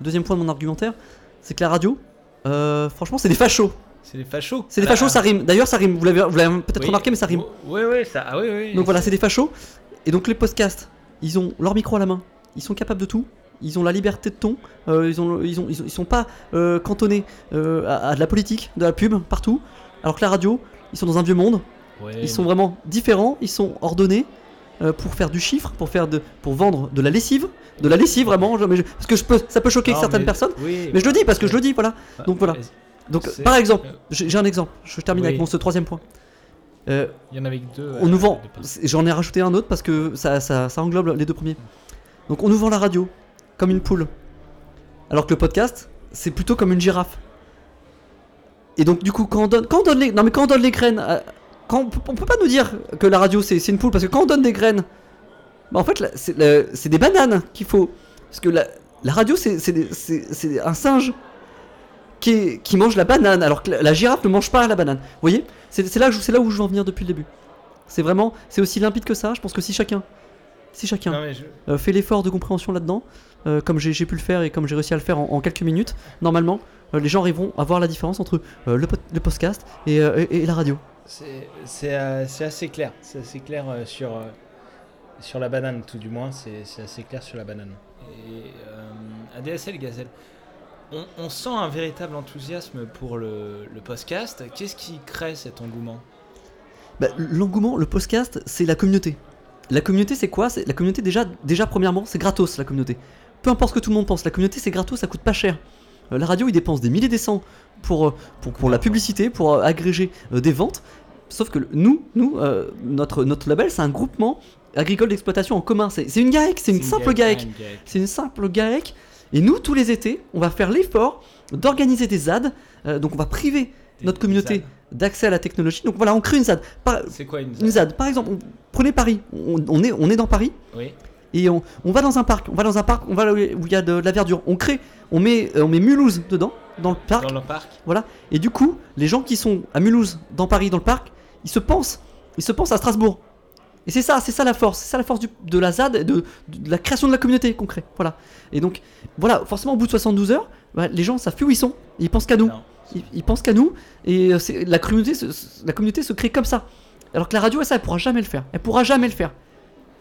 [SPEAKER 3] le deuxième point de mon argumentaire, c'est que la radio, euh, franchement, c'est des fachos.
[SPEAKER 2] c'est des fachos.
[SPEAKER 3] C'est des fachos, ça rime. D'ailleurs, ça rime. Vous l'avez vous l'avez peut-être
[SPEAKER 2] oui.
[SPEAKER 3] remarqué, mais ça rime.
[SPEAKER 2] Oui, oui, ça, ah oui, oui.
[SPEAKER 3] Donc voilà, c'est des fachos. Et donc les podcasts, ils ont leur micro à la main. Ils sont capables de tout. Ils ont la liberté de ton. Euh, ils, ont, ils, ont, ils, ont- ils sont pas euh, cantonnés euh, à, à de la politique, de la pub, partout. Alors que la radio, ils sont dans un vieux monde.
[SPEAKER 2] Ouais,
[SPEAKER 3] ils sont vraiment différents. Ils sont ordonnés euh, pour faire du chiffre, pour, faire de, pour vendre de la lessive. De la lessive, vraiment. je- mais je- parce que je peux, ça peut choquer
[SPEAKER 2] Non,
[SPEAKER 3] certaines
[SPEAKER 2] mais-
[SPEAKER 3] personnes.
[SPEAKER 2] oui,
[SPEAKER 3] mais je le dis parce que je le dis, voilà.
[SPEAKER 2] Ah,
[SPEAKER 3] Donc voilà. Donc par exemple, j'ai j'ai un exemple. Je termine
[SPEAKER 2] Oui.
[SPEAKER 3] avec mon ce troisième point. Euh,
[SPEAKER 2] Il y en avait deux.
[SPEAKER 3] on
[SPEAKER 2] euh,
[SPEAKER 3] nous vend, j'en ai rajouté un autre parce que ça, ça, ça englobe les deux premiers. Donc on nous vend la radio comme une poule. Alors que le podcast, c'est plutôt comme une girafe. Et donc du coup, quand on donne, quand on donne les, non mais quand on donne les graines, à- quand on, on peut pas nous dire que la radio c'est une poule parce que quand on donne des graines, bah en fait c'est des bananes qu'il faut. Parce que la, la radio c'est un singe qui, est- qui mange la banane, alors que la, la girafe ne mange pas la banane. Vous voyez? C'est là, où je veux en venir depuis le début. C'est vraiment, c'est aussi limpide que ça. Je pense que si chacun, si chacun
[SPEAKER 2] Non, mais je-
[SPEAKER 3] euh, fait l'effort de compréhension là-dedans, euh, comme j'ai pu le faire et comme j'ai réussi à le faire en, en quelques minutes, normalement, euh, les gens arriveront à voir la différence entre le, pod- le podcast et, et- et la radio.
[SPEAKER 2] C'est c'est, euh, c'est assez clair. C'est assez clair euh, sur, euh, sur la banane, tout du moins. C'est c'est assez clair sur la banane. Et euh, ADSL Gazelle, on, on sent un véritable enthousiasme pour le, le podcast. Qu'est-ce qui crée cet engouement?
[SPEAKER 3] Bah, L'engouement, le podcast, c'est la communauté. La communauté, c'est quoi? C'est La communauté, déjà, déjà, premièrement, c'est gratos, la communauté. Peu importe ce que tout le monde pense, la communauté, c'est gratos, ça coûte pas cher. Euh, la radio, ils dépensent des milliers des cents pour, euh, pour, pour la publicité, pour euh, agréger euh, des ventes. Sauf que nous, nous euh, notre, notre label, c'est un groupement agricole d'exploitation en commun. C'est une GAEC, c'est une, simple GAEC. C'est une simple GAEC. Et nous, tous les étés, on va faire l'effort d'organiser des ZAD. Euh, donc, on va priver notre communauté d'accès à la technologie. Donc, voilà, on crée une ZAD.
[SPEAKER 2] C'est quoi une
[SPEAKER 3] une ZAD. Par exemple, on- prenez Paris. On, on est, on est dans Paris.
[SPEAKER 2] Oui.
[SPEAKER 3] Et on, on va dans un parc. On va dans un parc. On va là où il y a de, la verdure. On crée. On met, euh, on met Mulhouse dedans, dans le parc.
[SPEAKER 2] Dans le parc
[SPEAKER 3] Voilà. Et du coup, les gens qui sont à Mulhouse, dans Paris, dans le parc, ils se pensent, ils se pensent à Strasbourg. Et c'est ça, c'est ça la force, c'est ça la force du- de la ZAD, de, de la création de la communauté qu'on crée. Voilà. Et donc, voilà, forcément, au bout de 72 heures, bah, les gens savent plus où ils sont. Ils pensent qu'à nous. Ils, ils pensent qu'à nous. Et euh, la communauté, la communauté se crée comme ça. Alors que la radio, ça, elle pourra jamais le faire. Elle pourra jamais le faire.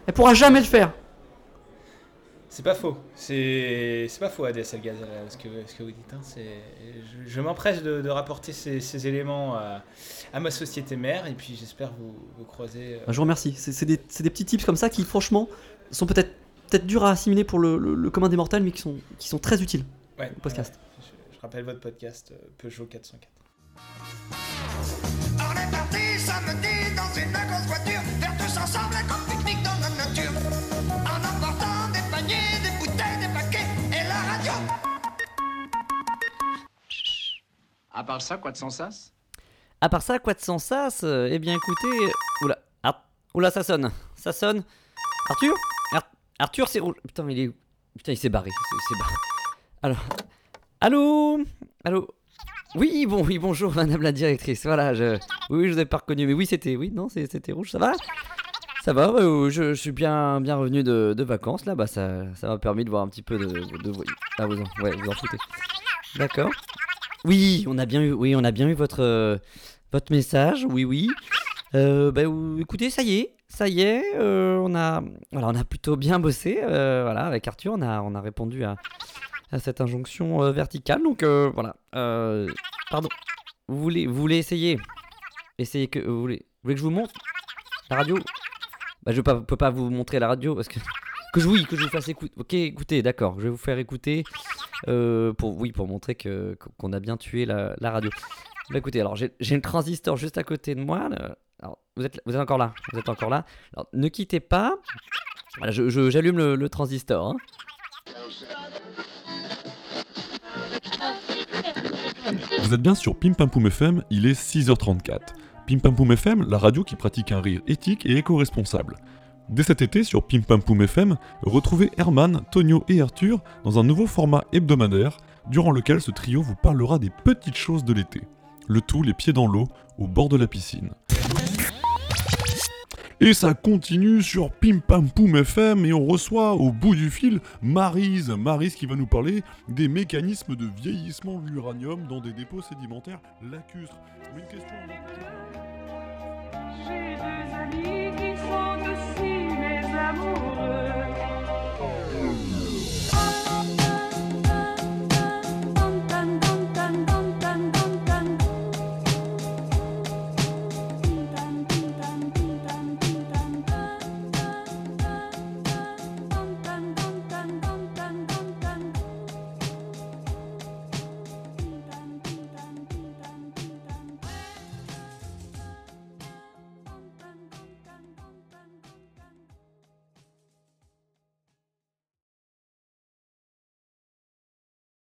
[SPEAKER 3] Elle pourra jamais le faire.
[SPEAKER 2] C'est pas faux. C'est c'est pas faux, ADSL Gazelle, ce que, ce que vous dites. hein. Je, je m'empresse de, de rapporter ces, ces éléments à, à ma société mère et puis j'espère vous, vous croiser. euh,
[SPEAKER 3] Bah, je vous remercie. C'est c'est des, c'est des petits tips comme ça qui, franchement, sont peut-être peut-être durs à assimiler pour le, le- le commun des mortels, mais qui sont, qui sont très utiles
[SPEAKER 2] Ouais,
[SPEAKER 3] au podcast.
[SPEAKER 2] ouais. Je, je rappelle votre podcast euh, Peugeot 404.
[SPEAKER 5] On est parti samedi dans une grosse voiture,
[SPEAKER 18] À part ça, quoi de sans sas?
[SPEAKER 3] À part ça, quoi de sans sas? Euh, Eh bien, écoutez. Oula, oula, ça sonne. Ça sonne. Arthur? Ar- Arthur, c'est rouge. Putain, il est Putain, il s'est barré. Il s'est barré. Alors. Allô? Allô? Oui, bon, oui, bonjour, madame la directrice. Voilà, je. Oui, je vous ai pas reconnu. Mais oui, c'était. Oui, non, c'était rouge. Ça va? Ça va, ouais, je, suis bien, bien revenu de, de vacances là. Bah, ça ça m'a permis de voir un petit peu de. de, ah, vous en, ouais, vous en foutez. D'accord. Oui, on a bien eu, oui, on a bien eu votre, euh, votre message. Oui, oui. Euh, bah, ou- écoutez, ça y est, ça y est, euh, on a, on a plutôt bien bossé. euh, voilà, avec Arthur, on a, on a répondu à, cette injonction verticale. Donc voilà. pardon. Vous voulez, vous voulez essayer que vous voulez. Que je vous montre la radio? Bah, je pas, peux pas vous montrer la radio parce que que je oui, que je vous fasse écouter. Ok, écoutez, d'accord, je vais vous faire écouter euh, pour oui, pour montrer que qu'on a bien tué la, radio. Bah écoutez, alors j'ai le transistor juste à côté de moi. Alors, vous êtes, vous êtes encore là, vous êtes encore là. Alors, ne quittez pas. Voilà, je- j'allume le, transistor. hein.
[SPEAKER 19] Vous êtes bien sur Pim FM, il est 6h34. Pim FM, la radio qui pratique un rire éthique et éco-responsable. Dès cet été sur Pim Poum FM, retrouvez Herman, Tonio et Arthur dans un nouveau format hebdomadaire durant lequel ce trio vous parlera des petites choses de l'été. Le tout les pieds dans l'eau, au bord de la piscine. Et ça continue sur Pim Poum FM et on reçoit au bout du fil Marise. Marise qui va nous parler des mécanismes de vieillissement de l'uranium dans des dépôts sédimentaires lacustres. Une.
[SPEAKER 5] J'ai amis amor.